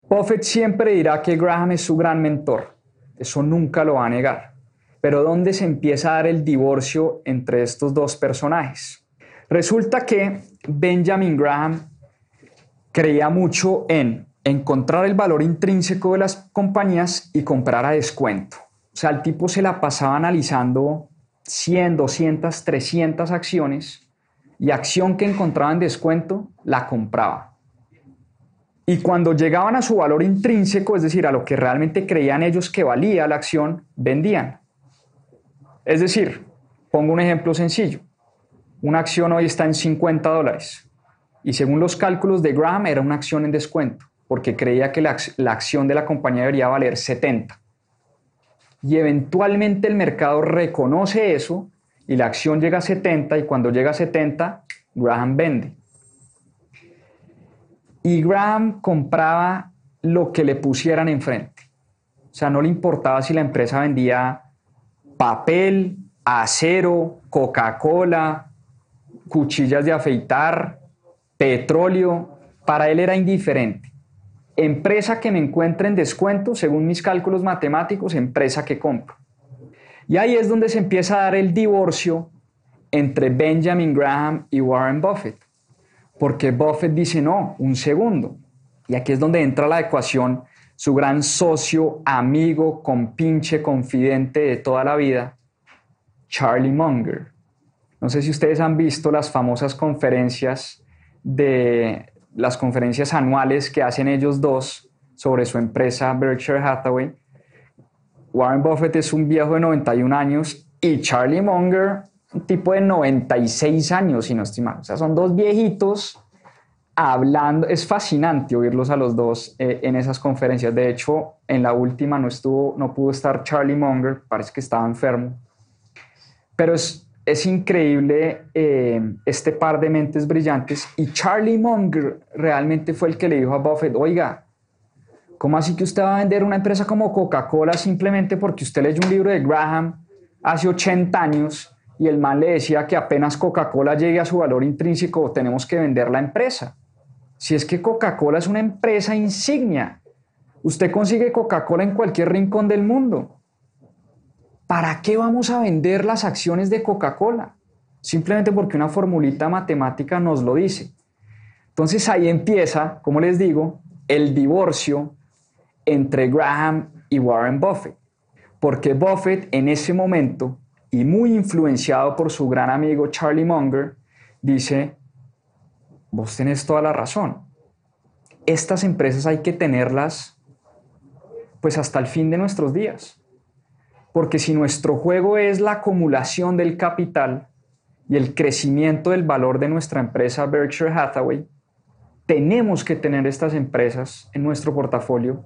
Buffett siempre dirá que Graham es su gran mentor. Eso nunca lo va a negar. Pero ¿dónde se empieza a dar el divorcio entre estos dos personajes? Resulta que Benjamin Graham creía mucho en encontrar el valor intrínseco de las compañías y comprar a descuento. O sea, el tipo se la pasaba analizando 100, 200, 300 acciones y acción que encontraba en descuento, la compraba. Y cuando llegaban a su valor intrínseco, es decir, a lo que realmente creían ellos que valía la acción, vendían. Es decir, pongo un ejemplo sencillo. Una acción hoy está en 50 dólares y según los cálculos de Graham era una acción en descuento porque creía que la, acción de la compañía debería valer 70. Y eventualmente el mercado reconoce eso y la acción llega a 70 y cuando llega a 70, Graham vende. Y Graham compraba lo que le pusieran enfrente. O sea, no le importaba si la empresa vendía papel, acero, Coca-Cola, cuchillas de afeitar, petróleo, para él era indiferente. Empresa que me encuentre en descuento, según mis cálculos matemáticos, empresa que compro. Y ahí es donde se empieza a dar el divorcio entre Benjamin Graham y Warren Buffett. Porque Buffett dice, no, un segundo. Y aquí es donde entra la ecuación su gran socio, amigo, compinche, confidente de toda la vida, Charlie Munger. No sé si ustedes han visto las famosas conferencias de las conferencias anuales que hacen ellos dos sobre su empresa Berkshire Hathaway. Warren Buffett es un viejo de 91 años y Charlie Munger un tipo de 96 años, si no estoy mal. O sea, son dos viejitos hablando. Es fascinante oírlos a los dos eh, en esas conferencias. De hecho, en la última no estuvo, no pudo estar Charlie Munger, parece que estaba enfermo. Pero es es increíble eh, este par de mentes brillantes y Charlie Munger realmente fue el que le dijo a Buffett, oiga, ¿cómo así que usted va a vender una empresa como Coca-Cola simplemente porque usted leyó un libro de Graham hace 80 años y el man le decía que apenas Coca-Cola llegue a su valor intrínseco tenemos que vender la empresa? Si es que Coca-Cola es una empresa insignia, usted consigue Coca-Cola en cualquier rincón del mundo. ¿para qué vamos a vender las acciones de Coca-Cola? Simplemente porque una formulita matemática nos lo dice. Entonces ahí empieza, como les digo, el divorcio entre Graham y Warren Buffett. Porque Buffett en ese momento, y muy influenciado por su gran amigo Charlie Munger, dice, vos tenés toda la razón. Estas empresas hay que tenerlas pues hasta el fin de nuestros días. Porque si nuestro juego es la acumulación del capital y el crecimiento del valor de nuestra empresa Berkshire Hathaway, tenemos que tener estas empresas en nuestro portafolio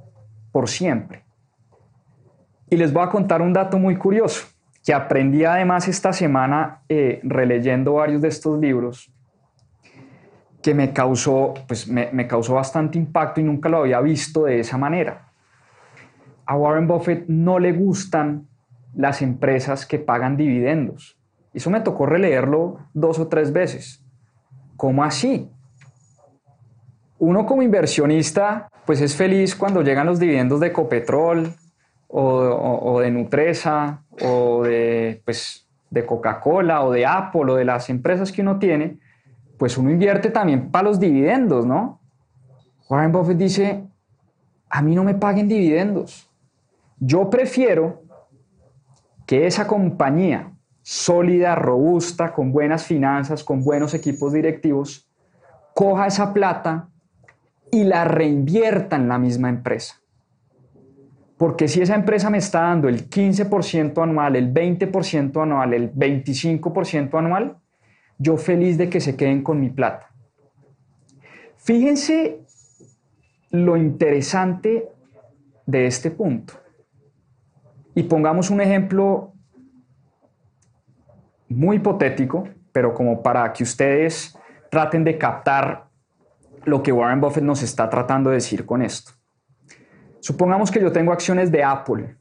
por siempre. Y les voy a contar un dato muy curioso que aprendí además esta semana eh, releyendo varios de estos libros que me causó, pues me, me causó bastante impacto y nunca lo había visto de esa manera. A Warren Buffett no le gustan las empresas que pagan dividendos. Eso me tocó releerlo dos o tres veces. ¿Cómo así? Uno como inversionista, pues es feliz cuando llegan los dividendos de Copetrol o, de Nutresa o de, pues, de Coca-Cola o de Apple o de las empresas que uno tiene, pues uno invierte también para los dividendos, ¿no? Warren Buffett dice, a mí no me paguen dividendos. Yo prefiero que esa compañía sólida, robusta, con buenas finanzas, con buenos equipos directivos, coja esa plata y la reinvierta en la misma empresa. Porque si esa empresa me está dando el 15% anual, el 20% anual, el 25% anual, yo feliz de que se queden con mi plata. Fíjense lo interesante de este punto. Y pongamos un ejemplo muy hipotético, pero como para que ustedes traten de captar lo que Warren Buffett nos está tratando de decir con esto. Supongamos que yo tengo acciones de Apple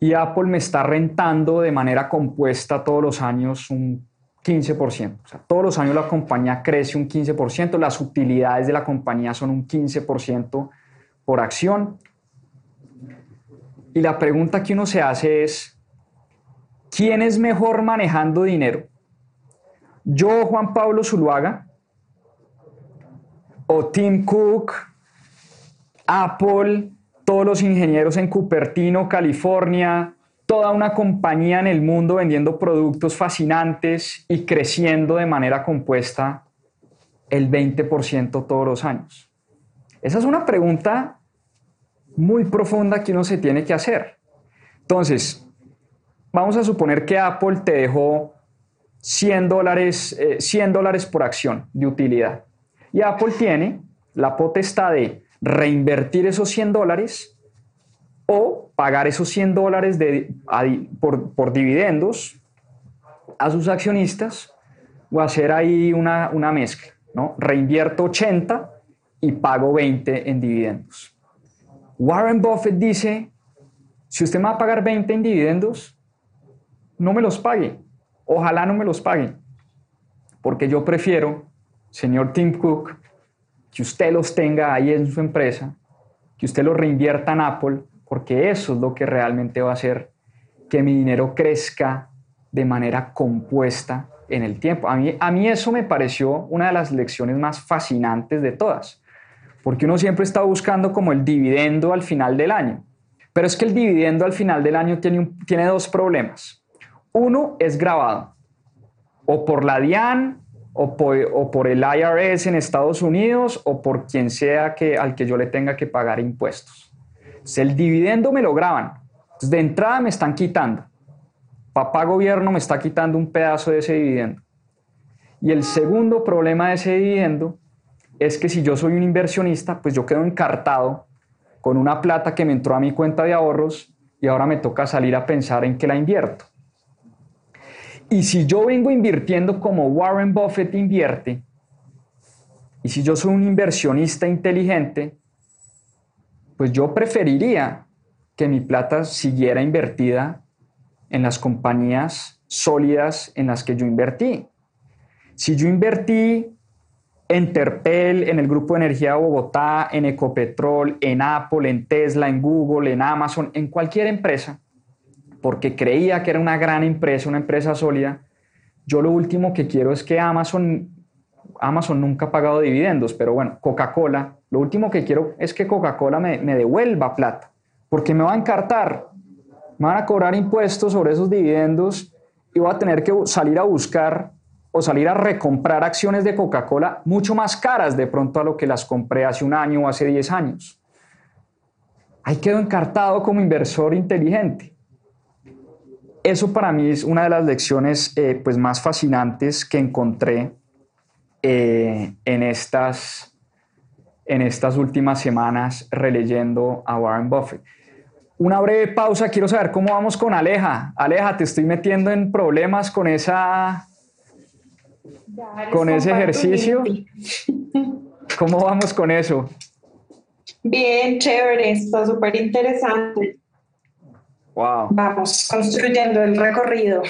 y Apple me está rentando de manera compuesta todos los años un 15%. O sea, todos los años la compañía crece un 15%, las utilidades de la compañía son un 15% por acción. Y la pregunta que uno se hace es, ¿quién es mejor manejando dinero? ¿Yo, Juan Pablo Zuluaga? ¿O Tim Cook? ¿Apple? ¿Todos los ingenieros en Cupertino, California? Toda una compañía en el mundo vendiendo productos fascinantes y creciendo de manera compuesta el 20% todos los años. Esa es una pregunta muy profunda que uno se tiene que hacer. Entonces, vamos a suponer que Apple te dejó 100 dólares, 100 eh, dólares por acción de utilidad. Y Apple tiene la potestad de reinvertir esos 100 dólares o pagar esos 100 dólares por, dividendos a sus accionistas o hacer ahí una, una mezcla. ¿no? Reinvierto 80 y pago 20 en dividendos. Warren Buffett dice, si usted me va a pagar 20 en dividendos, no me los pague. Ojalá no me los pague. Porque yo prefiero, señor Tim Cook, que usted los tenga ahí en su empresa, que usted los reinvierta en Apple, porque eso es lo que realmente va a hacer que mi dinero crezca de manera compuesta en el tiempo. A mí, a mí eso me pareció una de las lecciones más fascinantes de todas porque uno siempre está buscando como el dividendo al final del año. Pero es que el dividendo al final del año tiene, tiene dos problemas. Uno es grabado, o por la DIAN, o por, el IRS en Estados Unidos, o por quien sea que, al que yo le tenga que pagar impuestos. Si el dividendo me lo graban. de entrada me están quitando. Papá gobierno me está quitando un pedazo de ese dividendo. Y el segundo problema de ese dividendo es que si yo soy un inversionista, pues yo quedo encartado con una plata que me entró a mi cuenta de ahorros y ahora me toca salir a pensar en qué la invierto. Y si yo vengo invirtiendo como Warren Buffett invierte, y si yo soy un inversionista inteligente, pues yo preferiría que mi plata siguiera invertida en las compañías sólidas en las que yo invertí. Si yo invertí en Terpel, en el Grupo de Energía de Bogotá, en Ecopetrol, en Apple, en Tesla, en Google, en Amazon, en cualquier empresa, porque creía que era una gran empresa, una empresa sólida, yo lo último que quiero es que Amazon, Amazon nunca ha pagado dividendos, pero bueno, Coca-Cola, lo último que quiero es que Coca-Cola me, me devuelva plata, porque me va a encartar, me van a cobrar impuestos sobre esos dividendos y voy a tener que salir a buscar o salir a recomprar acciones de Coca-Cola mucho más caras de pronto a lo que las compré hace un año o hace 10 años. Ahí quedo encartado como inversor inteligente. Eso para mí es una de las lecciones eh, pues más fascinantes que encontré eh, en, estas, en estas últimas semanas releyendo a Warren Buffett. Una breve pausa, quiero saber cómo vamos con Aleja. Aleja, te estoy metiendo en problemas con esa con ese ejercicio. ¿Cómo vamos con eso? Bien, chévere, está súper interesante. Wow. Vamos construyendo el recorrido.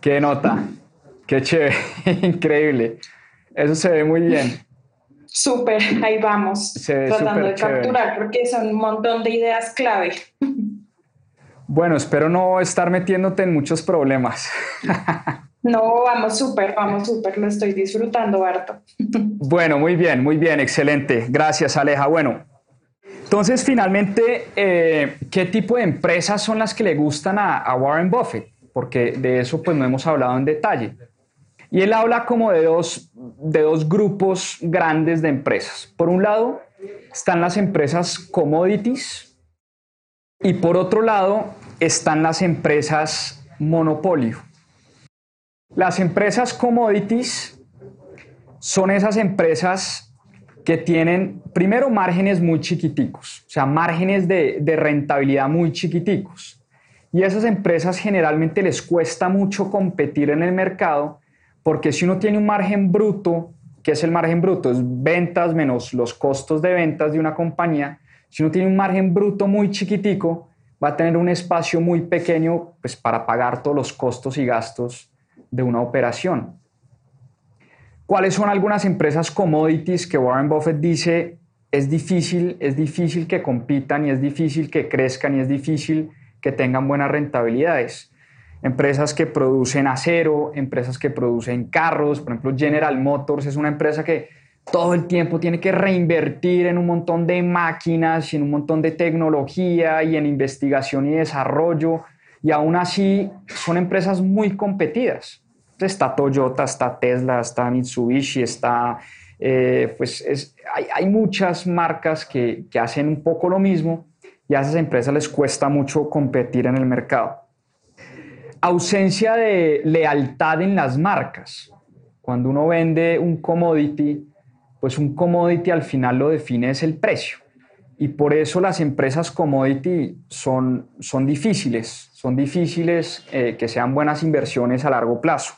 Qué nota, qué chévere, increíble. Eso se ve muy bien. Súper, ahí vamos. tratando de capturar porque son un montón de ideas clave. Bueno, espero no estar metiéndote en muchos problemas. No, vamos súper, vamos súper, lo estoy disfrutando harto. Bueno, muy bien, muy bien, excelente. Gracias, Aleja. Bueno, entonces finalmente, eh, ¿qué tipo de empresas son las que le gustan a, Warren Buffett? Porque de eso pues no hemos hablado en detalle. Y él habla como de dos, de dos grupos grandes de empresas. Por un lado están las empresas commodities y por otro lado están las empresas monopolio. Las empresas commodities son esas empresas que tienen, primero, márgenes muy chiquiticos, o sea, márgenes de, rentabilidad muy chiquiticos. Y a esas empresas generalmente les cuesta mucho competir en el mercado porque si uno tiene un margen bruto, ¿qué es el margen bruto? Es ventas menos los costos de ventas de una compañía. Si uno tiene un margen bruto muy chiquitico, va a tener un espacio muy pequeño pues, para pagar todos los costos y gastos de una operación. ¿Cuáles son algunas empresas commodities que Warren Buffett dice es difícil, es difícil que compitan y es difícil que crezcan y es difícil que tengan buenas rentabilidades? Empresas que producen acero, empresas que producen carros, por ejemplo General Motors es una empresa que todo el tiempo tiene que reinvertir en un montón de máquinas y en un montón de tecnología y en investigación y desarrollo y aún así son empresas muy competidas. Está Toyota, está Tesla, está Mitsubishi, está, eh, pues hay, hay, muchas marcas que, que hacen un poco lo mismo y a esas empresas les cuesta mucho competir en el mercado. Ausencia de lealtad en las marcas. Cuando uno vende un commodity, pues un commodity al final lo define es el precio. Y por eso las empresas commodity son, son difíciles, son difíciles eh, que sean buenas inversiones a largo plazo.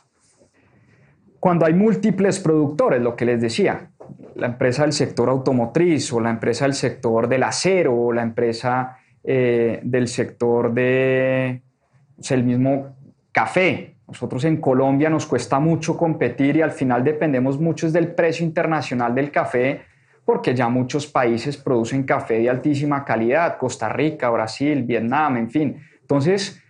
Cuando hay múltiples productores, lo que les decía, la empresa del sector automotriz o la empresa del sector del acero o la empresa eh, del sector de el mismo café. Nosotros en Colombia nos cuesta mucho competir y al final dependemos mucho del precio internacional del café porque ya muchos países producen café de altísima calidad, Costa Rica, Brasil, Vietnam, en fin. Entonces,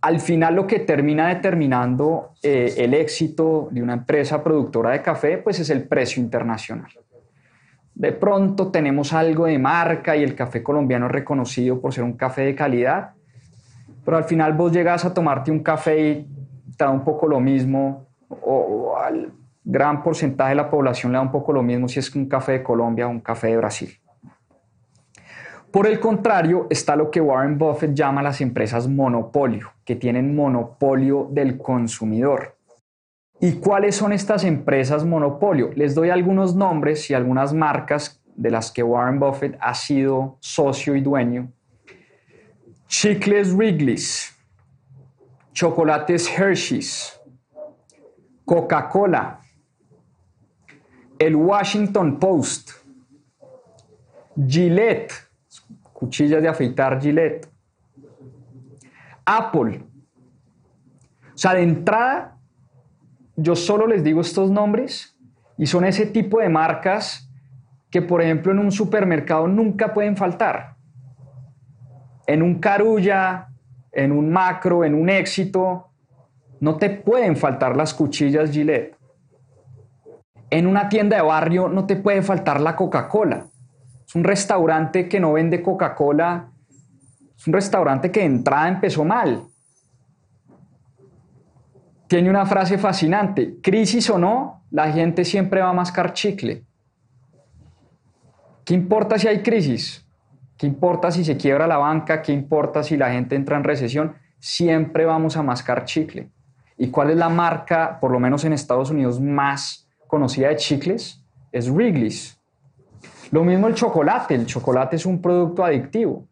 al final lo que termina determinando eh, el éxito de una empresa productora de café, pues es el precio internacional. De pronto tenemos algo de marca y el café colombiano es reconocido por ser un café de calidad, pero al final vos llegas a tomarte un café y te da un poco lo mismo, o, al, gran porcentaje de la población le da un poco lo mismo si es un café de Colombia o un café de Brasil. Por el contrario, está lo que Warren Buffett llama las empresas monopolio, que tienen monopolio del consumidor. ¿Y cuáles son estas empresas monopolio? Les doy algunos nombres y algunas marcas de las que Warren Buffett ha sido socio y dueño. Chicles Wrigley's, chocolates Hershey's, Coca-Cola, el Washington Post, Gillette, cuchillas de afeitar Gillette, Apple. O sea, de entrada, yo solo les digo estos nombres y son ese tipo de marcas que, por ejemplo, en un supermercado nunca pueden faltar. En un carulla, en un macro, en un éxito, no te pueden faltar las cuchillas Gillette. En una tienda de barrio no te puede faltar la Coca-Cola. Es un restaurante que no vende Coca-Cola. Es un restaurante que de entrada empezó mal. Tiene una frase fascinante. Crisis o no, la gente siempre va a mascar chicle. ¿Qué importa si hay crisis? ¿Qué importa si se quiebra la banca? ¿Qué importa si la gente entra en recesión? Siempre vamos a mascar chicle. ¿Y cuál es la marca, por lo menos en Estados Unidos, más conocida de chicles? Es Wrigley's. Lo mismo el chocolate. El chocolate es un producto adictivo.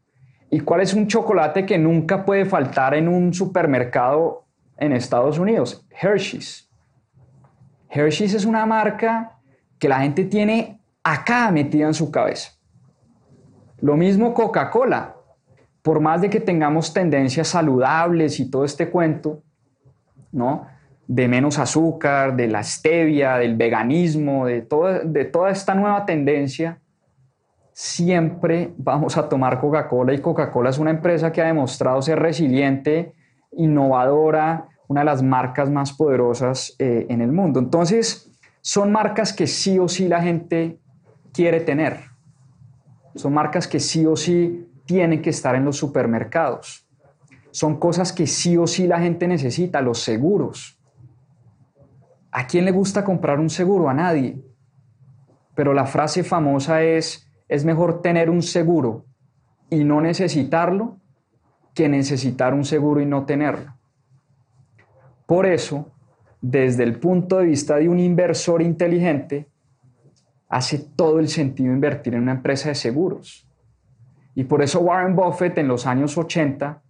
¿Y cuál es un chocolate que nunca puede faltar en un supermercado en Estados Unidos? Hershey's. Hershey's es una marca que la gente tiene acá metida en su cabeza. Lo mismo Coca-Cola. Por más de que tengamos tendencias saludables y todo este cuento, ¿no? De menos azúcar, de la stevia, del veganismo, de, toda esta nueva tendencia, siempre vamos a tomar Coca-Cola y Coca-Cola es una empresa que ha demostrado ser resiliente, innovadora, una de las marcas más poderosas eh, en el mundo. Entonces, son marcas que sí o sí la gente quiere tener. Son marcas que sí o sí tienen que estar en los supermercados. Son cosas que sí o sí la gente necesita, los seguros. ¿A quién le gusta comprar un seguro? A nadie. Pero la frase famosa es, es mejor tener un seguro y no necesitarlo que necesitar un seguro y no tenerlo. Por eso, desde el punto de vista de un inversor inteligente, hace todo el sentido invertir en una empresa de seguros. Y por eso Warren Buffett en los años 80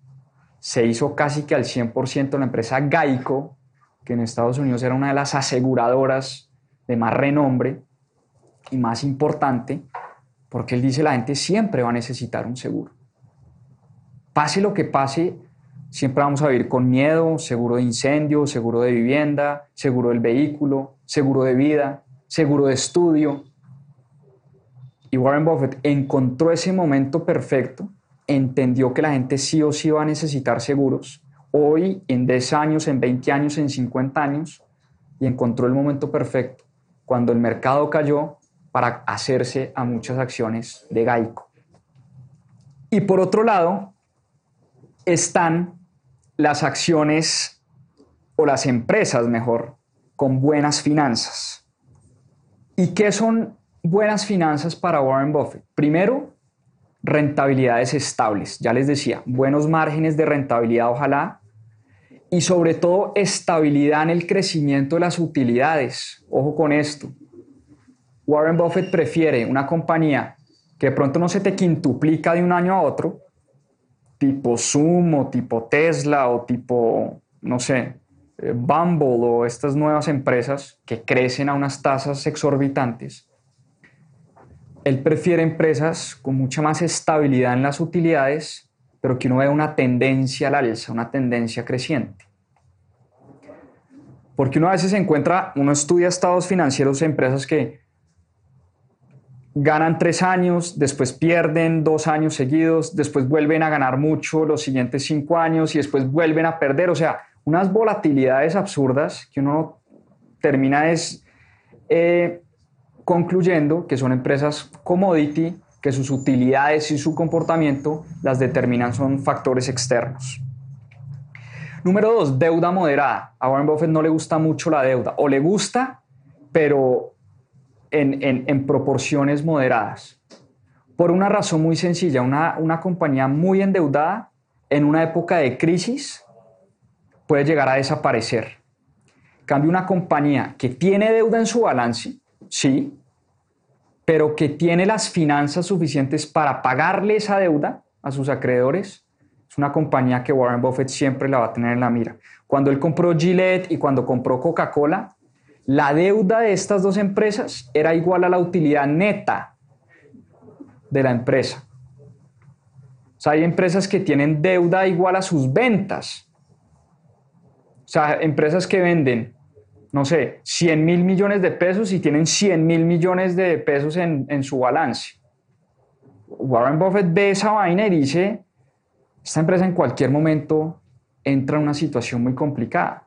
se hizo casi que al 100% la empresa Geico, que en Estados Unidos era una de las aseguradoras de más renombre y más importante, porque él dice la gente siempre va a necesitar un seguro. Pase lo que pase, siempre vamos a vivir con miedo, seguro de incendio, seguro de vivienda, seguro del vehículo, seguro de vida, seguro de estudio. Y Warren Buffett encontró ese momento perfecto, entendió que la gente sí o sí va a necesitar seguros, hoy, en 10 años, en 20 años, en 50 años, y encontró el momento perfecto. Cuando el mercado cayó, para hacerse a muchas acciones de Gaico. Y por otro lado, están las acciones o las empresas, mejor, con buenas finanzas. ¿Y qué son buenas finanzas para Warren Buffett? Primero, rentabilidades estables, ya les decía, buenos márgenes de rentabilidad ojalá, y sobre todo estabilidad en el crecimiento de las utilidades. Ojo con esto, Warren Buffett prefiere una compañía que de pronto no se te quintuplica de un año a otro, tipo Zoom o tipo Tesla o tipo, no sé, eh, Bumble o estas nuevas empresas que crecen a unas tasas exorbitantes. Él prefiere empresas con mucha más estabilidad en las utilidades, pero que uno vea una tendencia al alza, una tendencia creciente. Porque uno a veces se encuentra, uno estudia estados financieros de empresas que ganan tres años, después pierden dos años seguidos, después vuelven a ganar mucho los siguientes cinco años y después vuelven a perder. O sea, unas volatilidades absurdas que uno termina es eh, concluyendo que son empresas commodity, que sus utilidades y su comportamiento las determinan son factores externos. Número dos, deuda moderada. A Warren Buffett no le gusta mucho la deuda, o le gusta, pero en, proporciones moderadas. Por una razón muy sencilla, una, una compañía muy endeudada en una época de crisis puede llegar a desaparecer. cambio, una compañía que tiene deuda en su balance, sí, pero que tiene las finanzas suficientes para pagarle esa deuda a sus acreedores, Es una compañía que Warren Buffett siempre la va a tener en la mira. Cuando él compró Gillette y cuando compró Coca-Cola, la deuda de estas dos empresas era igual a la utilidad neta de la empresa. O sea, hay empresas que tienen deuda igual a sus ventas. O sea, empresas que venden, no sé, 100 mil millones de pesos y tienen 100 mil millones de pesos en, en su balance. Warren Buffett ve esa vaina y dice, esta empresa en cualquier momento entra en una situación muy complicada.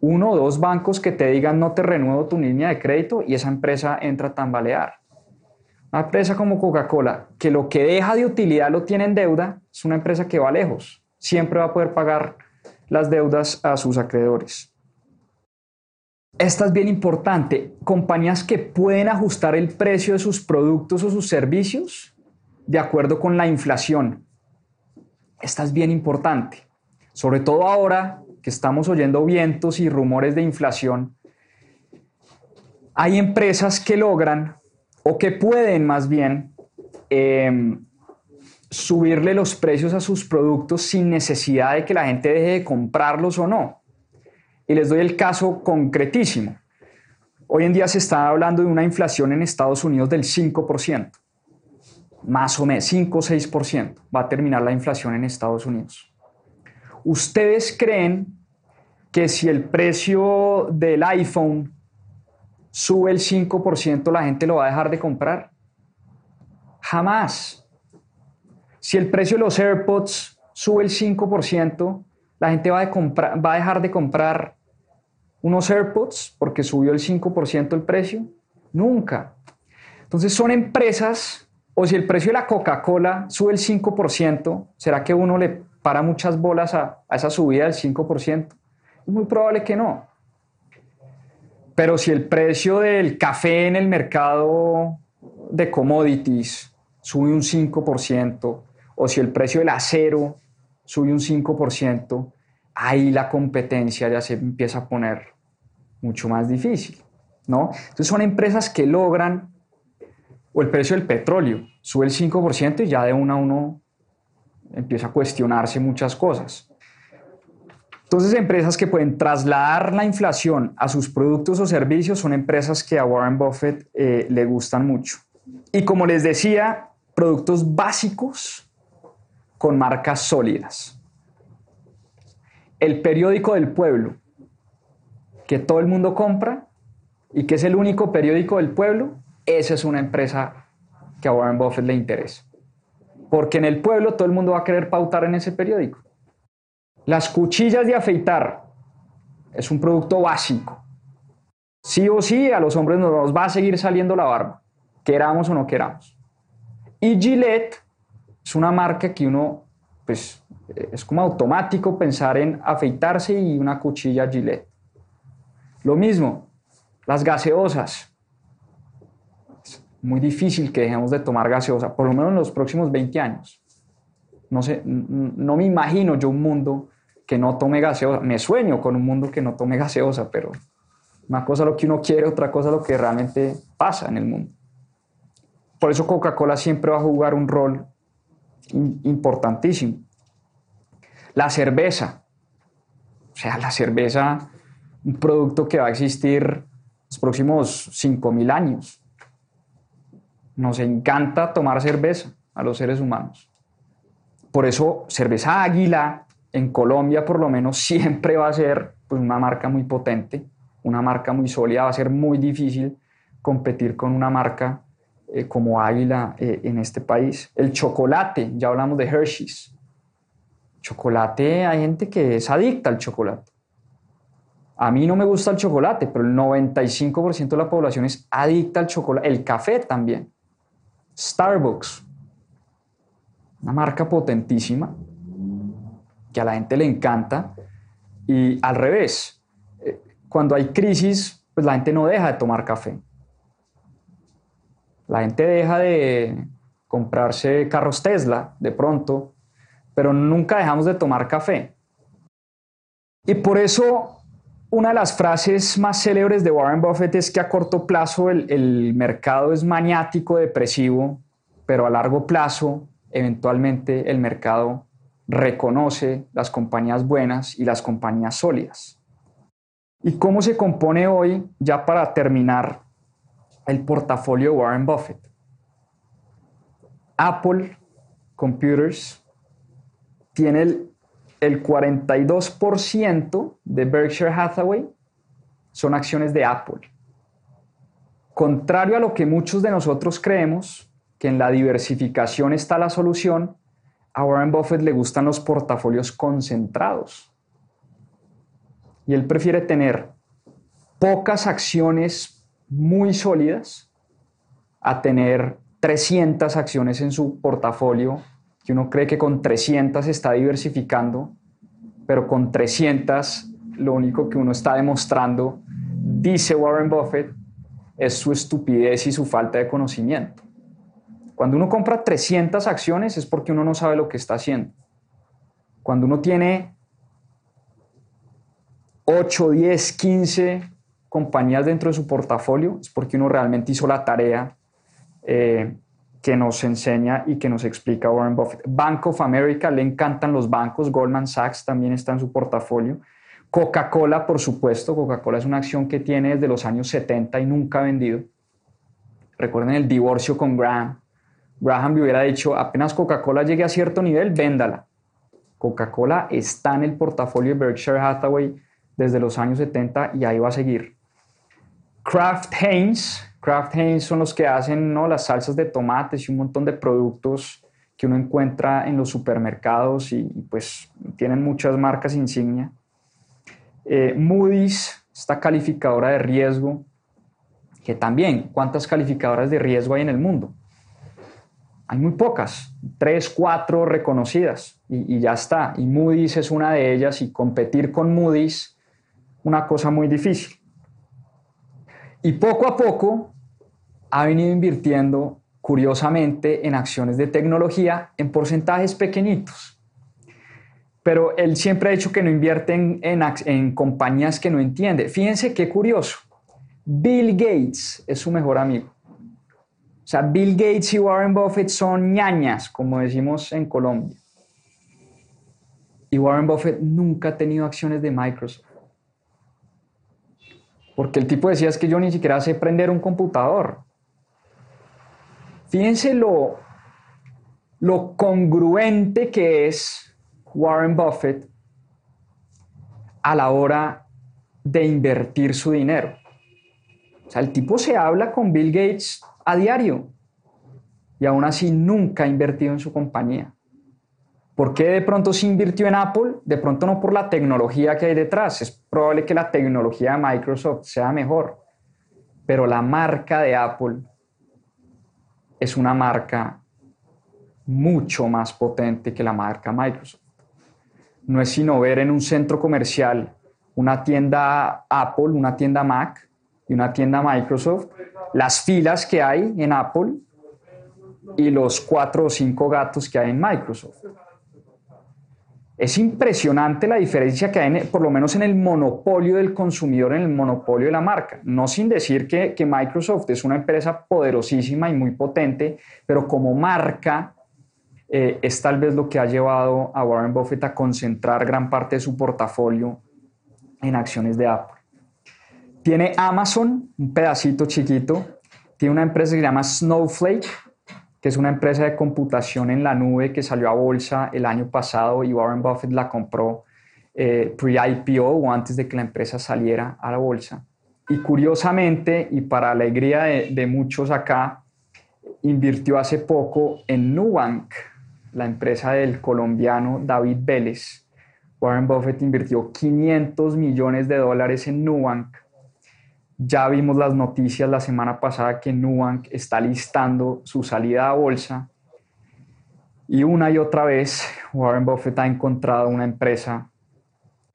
Uno o dos bancos que te digan no te renuevo tu línea de crédito y esa empresa entra a tambalear. Una empresa como Coca-Cola, que lo que deja de utilidad lo tiene en deuda, es una empresa que va lejos. Siempre va a poder pagar las deudas a sus acreedores. Esta es bien importante. Compañías que pueden ajustar el precio de sus productos o sus servicios de acuerdo con la inflación. Esta es bien importante, sobre todo ahora que estamos oyendo vientos y rumores de inflación. Hay empresas que logran, o que pueden más bien, em, subirle los precios a sus productos sin necesidad de que la gente deje de comprarlos o no. Y les doy el caso concretísimo. Hoy en día se está hablando de una inflación en Estados Unidos del 5% más o menos 5 o 6% va a terminar la inflación en Estados Unidos. ¿Ustedes creen que si el precio del iPhone sube el 5%, la gente lo va a dejar de comprar? Jamás. Si el precio de los AirPods sube el 5%, la gente va, va a dejar de comprar unos AirPods porque subió el 5% el precio. Nunca. Entonces son empresas o si el precio de la Coca-Cola sube el 5%, ¿será que uno le para muchas bolas a, esa subida del 5%? Es muy probable que no. Pero si el precio del café en el mercado de commodities sube un 5%, o si el precio del acero sube un 5%, ahí la competencia ya se empieza a poner mucho más difícil, ¿no? Entonces son empresas que logran o el precio del petróleo sube el 5% y ya de uno a uno empieza a cuestionarse muchas cosas. Entonces, empresas que pueden trasladar la inflación a sus productos o servicios son empresas que a Warren Buffett eh, le gustan mucho. Y como les decía, productos básicos con marcas sólidas. El periódico del pueblo, que todo el mundo compra y que es el único periódico del pueblo, esa es una empresa que a Warren Buffett le interesa. Porque en el pueblo todo el mundo va a querer pautar en ese periódico. Las cuchillas de afeitar es un producto básico. Sí o sí a los hombres nos va a seguir saliendo la barba, queramos o no queramos. Y Gillette es una marca que uno, pues, es como automático pensar en afeitarse y una cuchilla Gillette. Lo mismo, las gaseosas muy difícil que dejemos de tomar gaseosa, por lo menos en los próximos 20 años. No, sé, no me imagino yo un mundo que no tome gaseosa. Me sueño con un mundo que no tome gaseosa, pero una cosa lo que uno quiere, otra cosa lo que realmente pasa en el mundo. Por eso Coca-Cola siempre va a jugar un rol importantísimo. La cerveza. O sea, la cerveza, un producto que va a existir los próximos 5.000 años nos encanta tomar cerveza a los seres humanos. Por eso cerveza Águila en Colombia por lo menos siempre va a ser pues, una marca muy potente, una marca muy sólida, va a ser muy difícil competir con una marca eh, como Águila eh, en este país. El chocolate, ya hablamos de Hershey's. Chocolate, hay gente que es adicta al chocolate. A mí no me gusta el chocolate, pero el 95% de la población es adicta al chocolate. El café también. Starbucks, una marca potentísima que a la gente le encanta y al revés, eh, cuando hay crisis, pues la gente no deja de tomar café. La gente deja de comprarse carros Tesla de pronto, pero nunca dejamos de tomar café. Y por eso una de las frases más célebres de Warren Buffett es que a corto plazo el, mercado es maniático, depresivo, pero a largo plazo eventualmente el mercado reconoce las compañías buenas y las compañías sólidas. ¿Y cómo se compone hoy, ya para terminar, el portafolio de Warren Buffett? Apple Computers tiene el, el 42% de Berkshire Hathaway son acciones de Apple. Contrario a lo que muchos de nosotros creemos, que en la diversificación está la solución, a Warren Buffett le gustan los portafolios concentrados. Y él prefiere tener pocas acciones muy sólidas a tener 300 acciones en su portafolio, que uno cree que con 300 está diversificando, pero con 300 lo único que uno está demostrando, dice Warren Buffett, es su estupidez y su falta de conocimiento. Cuando uno compra 300 acciones es porque uno no sabe lo que está haciendo. Cuando uno tiene 8, 10, 15 compañías dentro de su portafolio es porque uno realmente hizo la tarea eh, que nos enseña y que nos explica Warren Buffett. Bank of America, le encantan los bancos, Goldman Sachs también está en su portafolio. Coca-Cola, por supuesto, Coca-Cola es una acción que tiene desde los años 70 y nunca ha vendido. Recuerden el divorcio con Graham. Graham le hubiera dicho, apenas Coca-Cola llegue a cierto nivel, véndala. Coca-Cola está en el portafolio de Berkshire Hathaway desde los años 70 y ahí va a seguir. Kraft Heinz, Kraft Heinz son los que hacen ¿no? las salsas de tomates y un montón de productos que uno encuentra en los supermercados y, pues tienen muchas marcas insignia. Eh, Moody's, esta calificadora de riesgo, que también, ¿cuántas calificadoras de riesgo hay en el mundo? Hay muy pocas, tres, cuatro reconocidas y, y ya está. Y Moody's es una de ellas y competir con Moody's, una cosa muy difícil. Y poco a poco ha venido invirtiendo, curiosamente, en acciones de tecnología en porcentajes pequeñitos. Pero él siempre ha dicho que no invierte en, en, compañías que no entiende. Fíjense qué curioso. Bill Gates es su mejor amigo. O sea, Bill Gates y Warren Buffett son ñañas, como decimos en Colombia. Y Warren Buffett nunca ha tenido acciones de Microsoft. Porque el tipo decía es que yo ni siquiera sé prender un computador. Fíjense lo, lo congruente que es Warren Buffett a la hora de invertir su dinero. O sea, el tipo se habla con Bill Gates a diario y aún así nunca ha invertido en su compañía. ¿Por qué de pronto se invirtió en Apple? De pronto no por la tecnología que hay detrás. Es probable que la tecnología de Microsoft sea mejor. Pero la marca de Apple es una marca mucho más potente que la marca Microsoft. No es sino ver en un centro comercial una tienda Apple, una tienda Mac y una tienda Microsoft, las filas que hay en Apple y los cuatro o cinco gatos que hay en Microsoft. Es impresionante la diferencia que hay, por lo menos en el monopolio del consumidor, en el monopolio de la marca. No sin decir que, Microsoft es una empresa poderosísima y muy potente, pero como marca eh, es tal vez lo que ha llevado a Warren Buffett a concentrar gran parte de su portafolio en acciones de Apple. Tiene Amazon, un pedacito chiquito, tiene una empresa que se llama Snowflake, que es una empresa de computación en la nube que salió a bolsa el año pasado y Warren Buffett la compró eh, pre-IPO o antes de que la empresa saliera a la bolsa. Y curiosamente, y para alegría de, muchos acá, invirtió hace poco en Nubank, la empresa del colombiano David Vélez. Warren Buffett invirtió 500 millones de dólares en Nubank ya vimos las noticias la semana pasada que Nubank está listando su salida a bolsa. Y una y otra vez Warren Buffett ha encontrado una empresa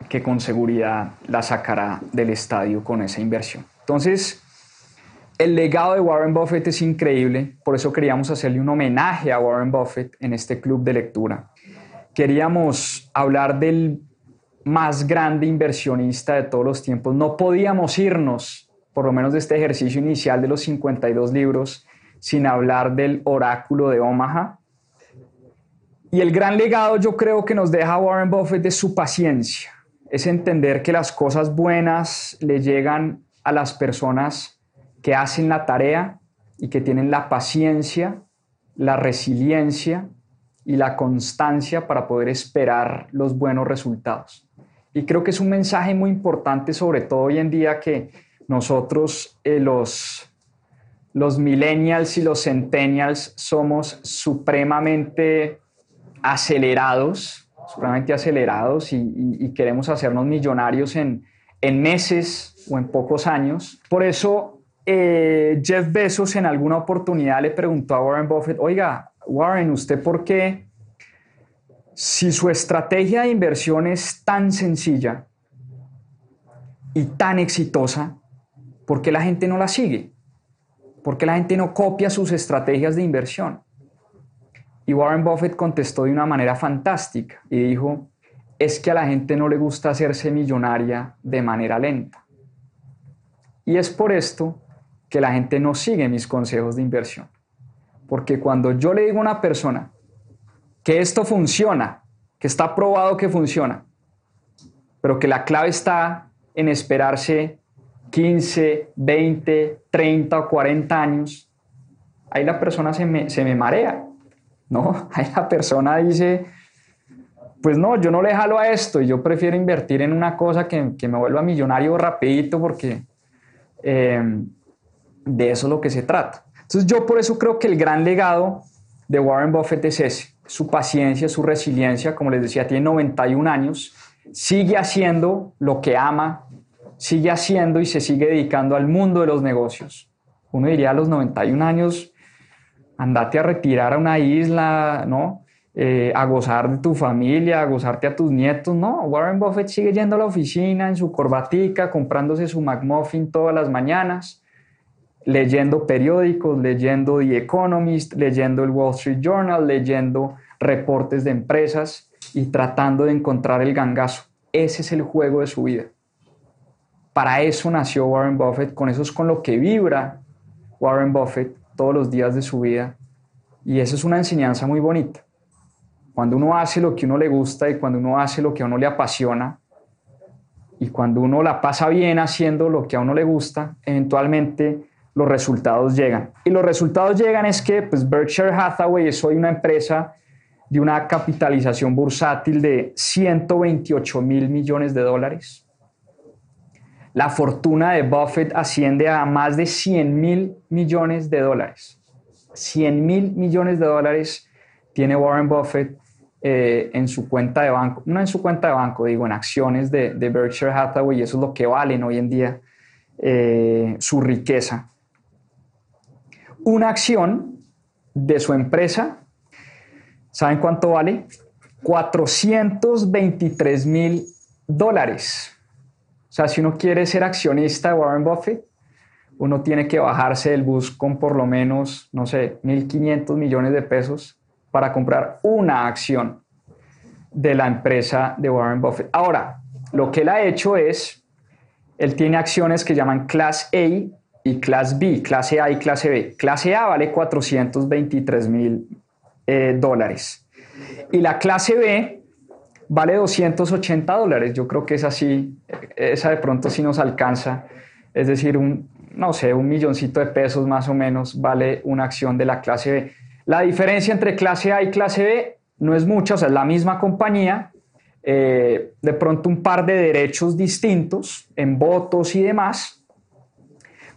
que con seguridad la sacará del estadio con esa inversión. Entonces, el legado de Warren Buffett es increíble, por eso queríamos hacerle un homenaje a Warren Buffett en este club de lectura. Queríamos hablar del más grande inversionista de todos los tiempos. No podíamos irnos por lo menos de este ejercicio inicial de los 52 libros, sin hablar del oráculo de Omaha. Y el gran legado yo creo que nos deja Warren Buffett es su paciencia, es entender que las cosas buenas le llegan a las personas que hacen la tarea y que tienen la paciencia, la resiliencia y la constancia para poder esperar los buenos resultados. Y creo que es un mensaje muy importante, sobre todo hoy en día que nosotros, eh, los, los millennials y los centennials, somos supremamente acelerados, supremamente acelerados y, queremos hacernos millonarios en, en, meses o en pocos años. Por eso eh, Jeff Bezos en alguna oportunidad le preguntó a Warren Buffett, oiga, Warren, ¿usted por qué, si su estrategia de inversión es tan sencilla y tan exitosa, ¿por qué la gente no la sigue? ¿Por qué la gente no copia sus estrategias de inversión? Y Warren Buffett contestó de una manera fantástica y dijo, es que a la gente no le gusta hacerse millonaria de manera lenta. Y es por esto que la gente no sigue mis consejos de inversión. Porque cuando yo le digo a una persona que esto funciona, que está probado que funciona, pero que la clave está en esperarse 15, 20, 30 o 40 años, ahí la persona se me, se me marea ¿no? Ahí la persona dice, pues no, yo no le jalo a esto yo prefiero invertir en una cosa que, me vuelva millonario rapidito porque eh, de eso es lo que se trata. Entonces yo por eso creo que el gran legado de Warren Buffett es ese, su paciencia, su resiliencia, como les decía, tiene 91 años, sigue haciendo lo que ama, sigue haciendo y se sigue dedicando al mundo de los negocios. Uno diría a los 91 años, andate a retirar a una isla, ¿no? Eh, a gozar de tu familia, a gozarte a tus nietos, no. Warren Buffett sigue yendo a la oficina en su corbatica, comprándose su McMuffin todas las mañanas, leyendo periódicos, leyendo The Economist, leyendo el Wall Street Journal, leyendo reportes de empresas y tratando de encontrar el gangazo. Ese es el juego de su vida. Para eso nació Warren Buffett, con eso es con lo que vibra Warren Buffett todos los días de su vida. Y eso es una enseñanza muy bonita. Cuando uno hace lo que uno le gusta y cuando uno hace lo que a uno le apasiona y cuando uno la pasa bien haciendo lo que a uno le gusta, eventualmente los resultados llegan. Y los resultados llegan es que pues, Berkshire Hathaway es hoy una empresa de una capitalización bursátil de 128 mil millones de dólares la fortuna de Buffett asciende a más de 100 mil millones de dólares. 100 mil millones de dólares tiene Warren Buffett eh, en su cuenta de banco, no en su cuenta de banco, digo, en acciones de, Berkshire Hathaway, eso es lo que valen hoy en día eh, su riqueza. Una acción de su empresa, ¿saben cuánto vale? 423 mil dólares. O sea, si uno quiere ser accionista de Warren Buffett, uno tiene que bajarse del bus con por lo menos, no sé, 1.500 millones de pesos para comprar una acción de la empresa de Warren Buffett. Ahora, lo que él ha hecho es, él tiene acciones que llaman Class A y Class B, clase A y clase B. Clase A vale 423 mil eh, dólares. Y la clase B vale 280 dólares. Yo creo que es así, esa de pronto sí nos alcanza. Es decir, un, no sé, un milloncito de pesos más o menos vale una acción de la clase B. La diferencia entre clase A y clase B no es mucha, o sea, es la misma compañía, eh, de pronto un par de derechos distintos en votos y demás,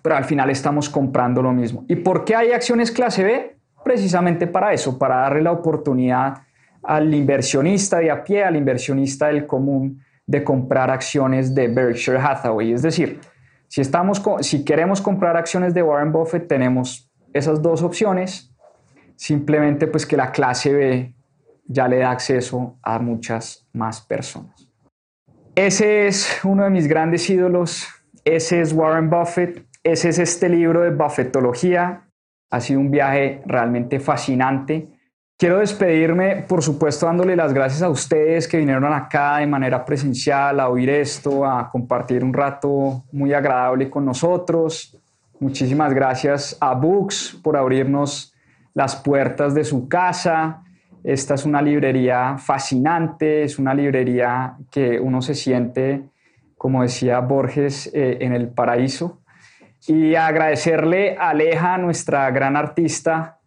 pero al final estamos comprando lo mismo. ¿Y por qué hay acciones clase B? Precisamente para eso, para darle la oportunidad al inversionista de a pie, al inversionista del común, de comprar acciones de Berkshire Hathaway. Es decir, si, estamos, si queremos comprar acciones de Warren Buffett, tenemos esas dos opciones. Simplemente pues que la clase B ya le da acceso a muchas más personas. Ese es uno de mis grandes ídolos. Ese es Warren Buffett. Ese es este libro de Buffettología. Ha sido un viaje realmente fascinante Quiero despedirme, por supuesto, dándole las gracias a ustedes que vinieron acá de manera presencial a oír esto, a compartir un rato muy agradable con nosotros. Muchísimas gracias a Books por abrirnos las puertas de su casa Esta es una librería fascinante, es una librería que uno se siente, como decía Borges, eh, en el paraíso. Y agradecerle a Aleja, nuestra gran artista,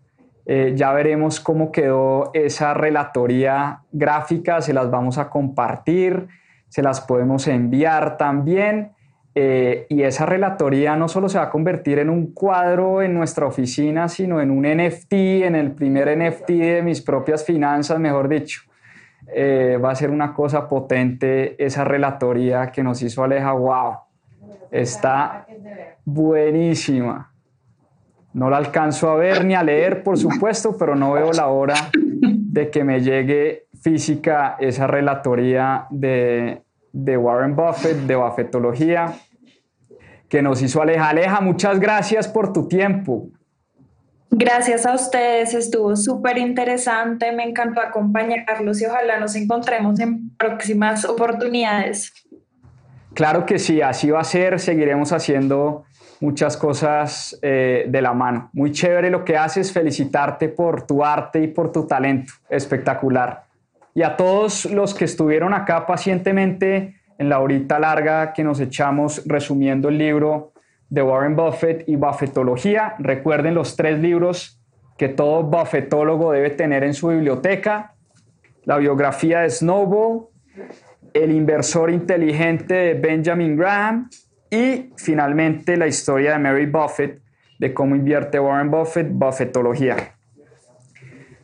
eh, ya veremos cómo quedó esa relatoría gráfica, se las vamos a compartir, se las podemos enviar también. Eh, y esa relatoría no solo se va a convertir en un cuadro en nuestra oficina, sino en un NFT, en el primer NFT de mis propias finanzas, mejor dicho. Eh, va a ser una cosa potente esa relatoría que nos hizo Aleja. ¡Wow! Está buenísima. No la alcanzo a ver ni a leer, por supuesto, pero no veo la hora de que me llegue física esa relatoría de, de Warren Buffett, de Buffettología, que nos hizo Aleja. Aleja, muchas gracias por tu tiempo. Gracias a ustedes, estuvo súper interesante, me encantó acompañarlos y ojalá nos encontremos en próximas oportunidades. Claro que sí, así va a ser, seguiremos haciendo muchas cosas eh, de la mano. Muy chévere lo que haces, felicitarte por tu arte y por tu talento, espectacular. Y a todos los que estuvieron acá pacientemente en la horita larga que nos echamos resumiendo el libro de Warren Buffett y Buffettología, recuerden los tres libros que todo buffetólogo debe tener en su biblioteca, la biografía de Snowball, el inversor inteligente de Benjamin Graham y finalmente la historia de Mary Buffett, de cómo invierte Warren Buffett, Buffettología.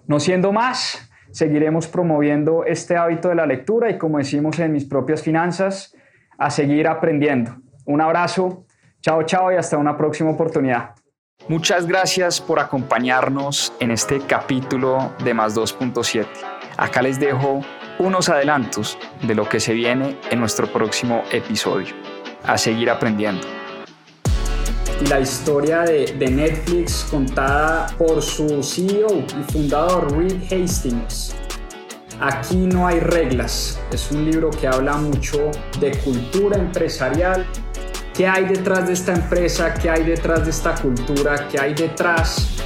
No siendo más, seguiremos promoviendo este hábito de la lectura y como decimos en mis propias finanzas, a seguir aprendiendo. Un abrazo, chao chao y hasta una próxima oportunidad. Muchas gracias por acompañarnos en este capítulo de Más 2.7. Acá les dejo unos adelantos de lo que se viene en nuestro próximo episodio a seguir aprendiendo. La historia de, Netflix contada por su CEO y fundador Reed Hastings. Aquí no hay reglas. Es un libro que habla mucho de cultura empresarial. ¿Qué hay detrás de esta empresa? ¿Qué hay detrás de esta cultura? ¿Qué hay detrás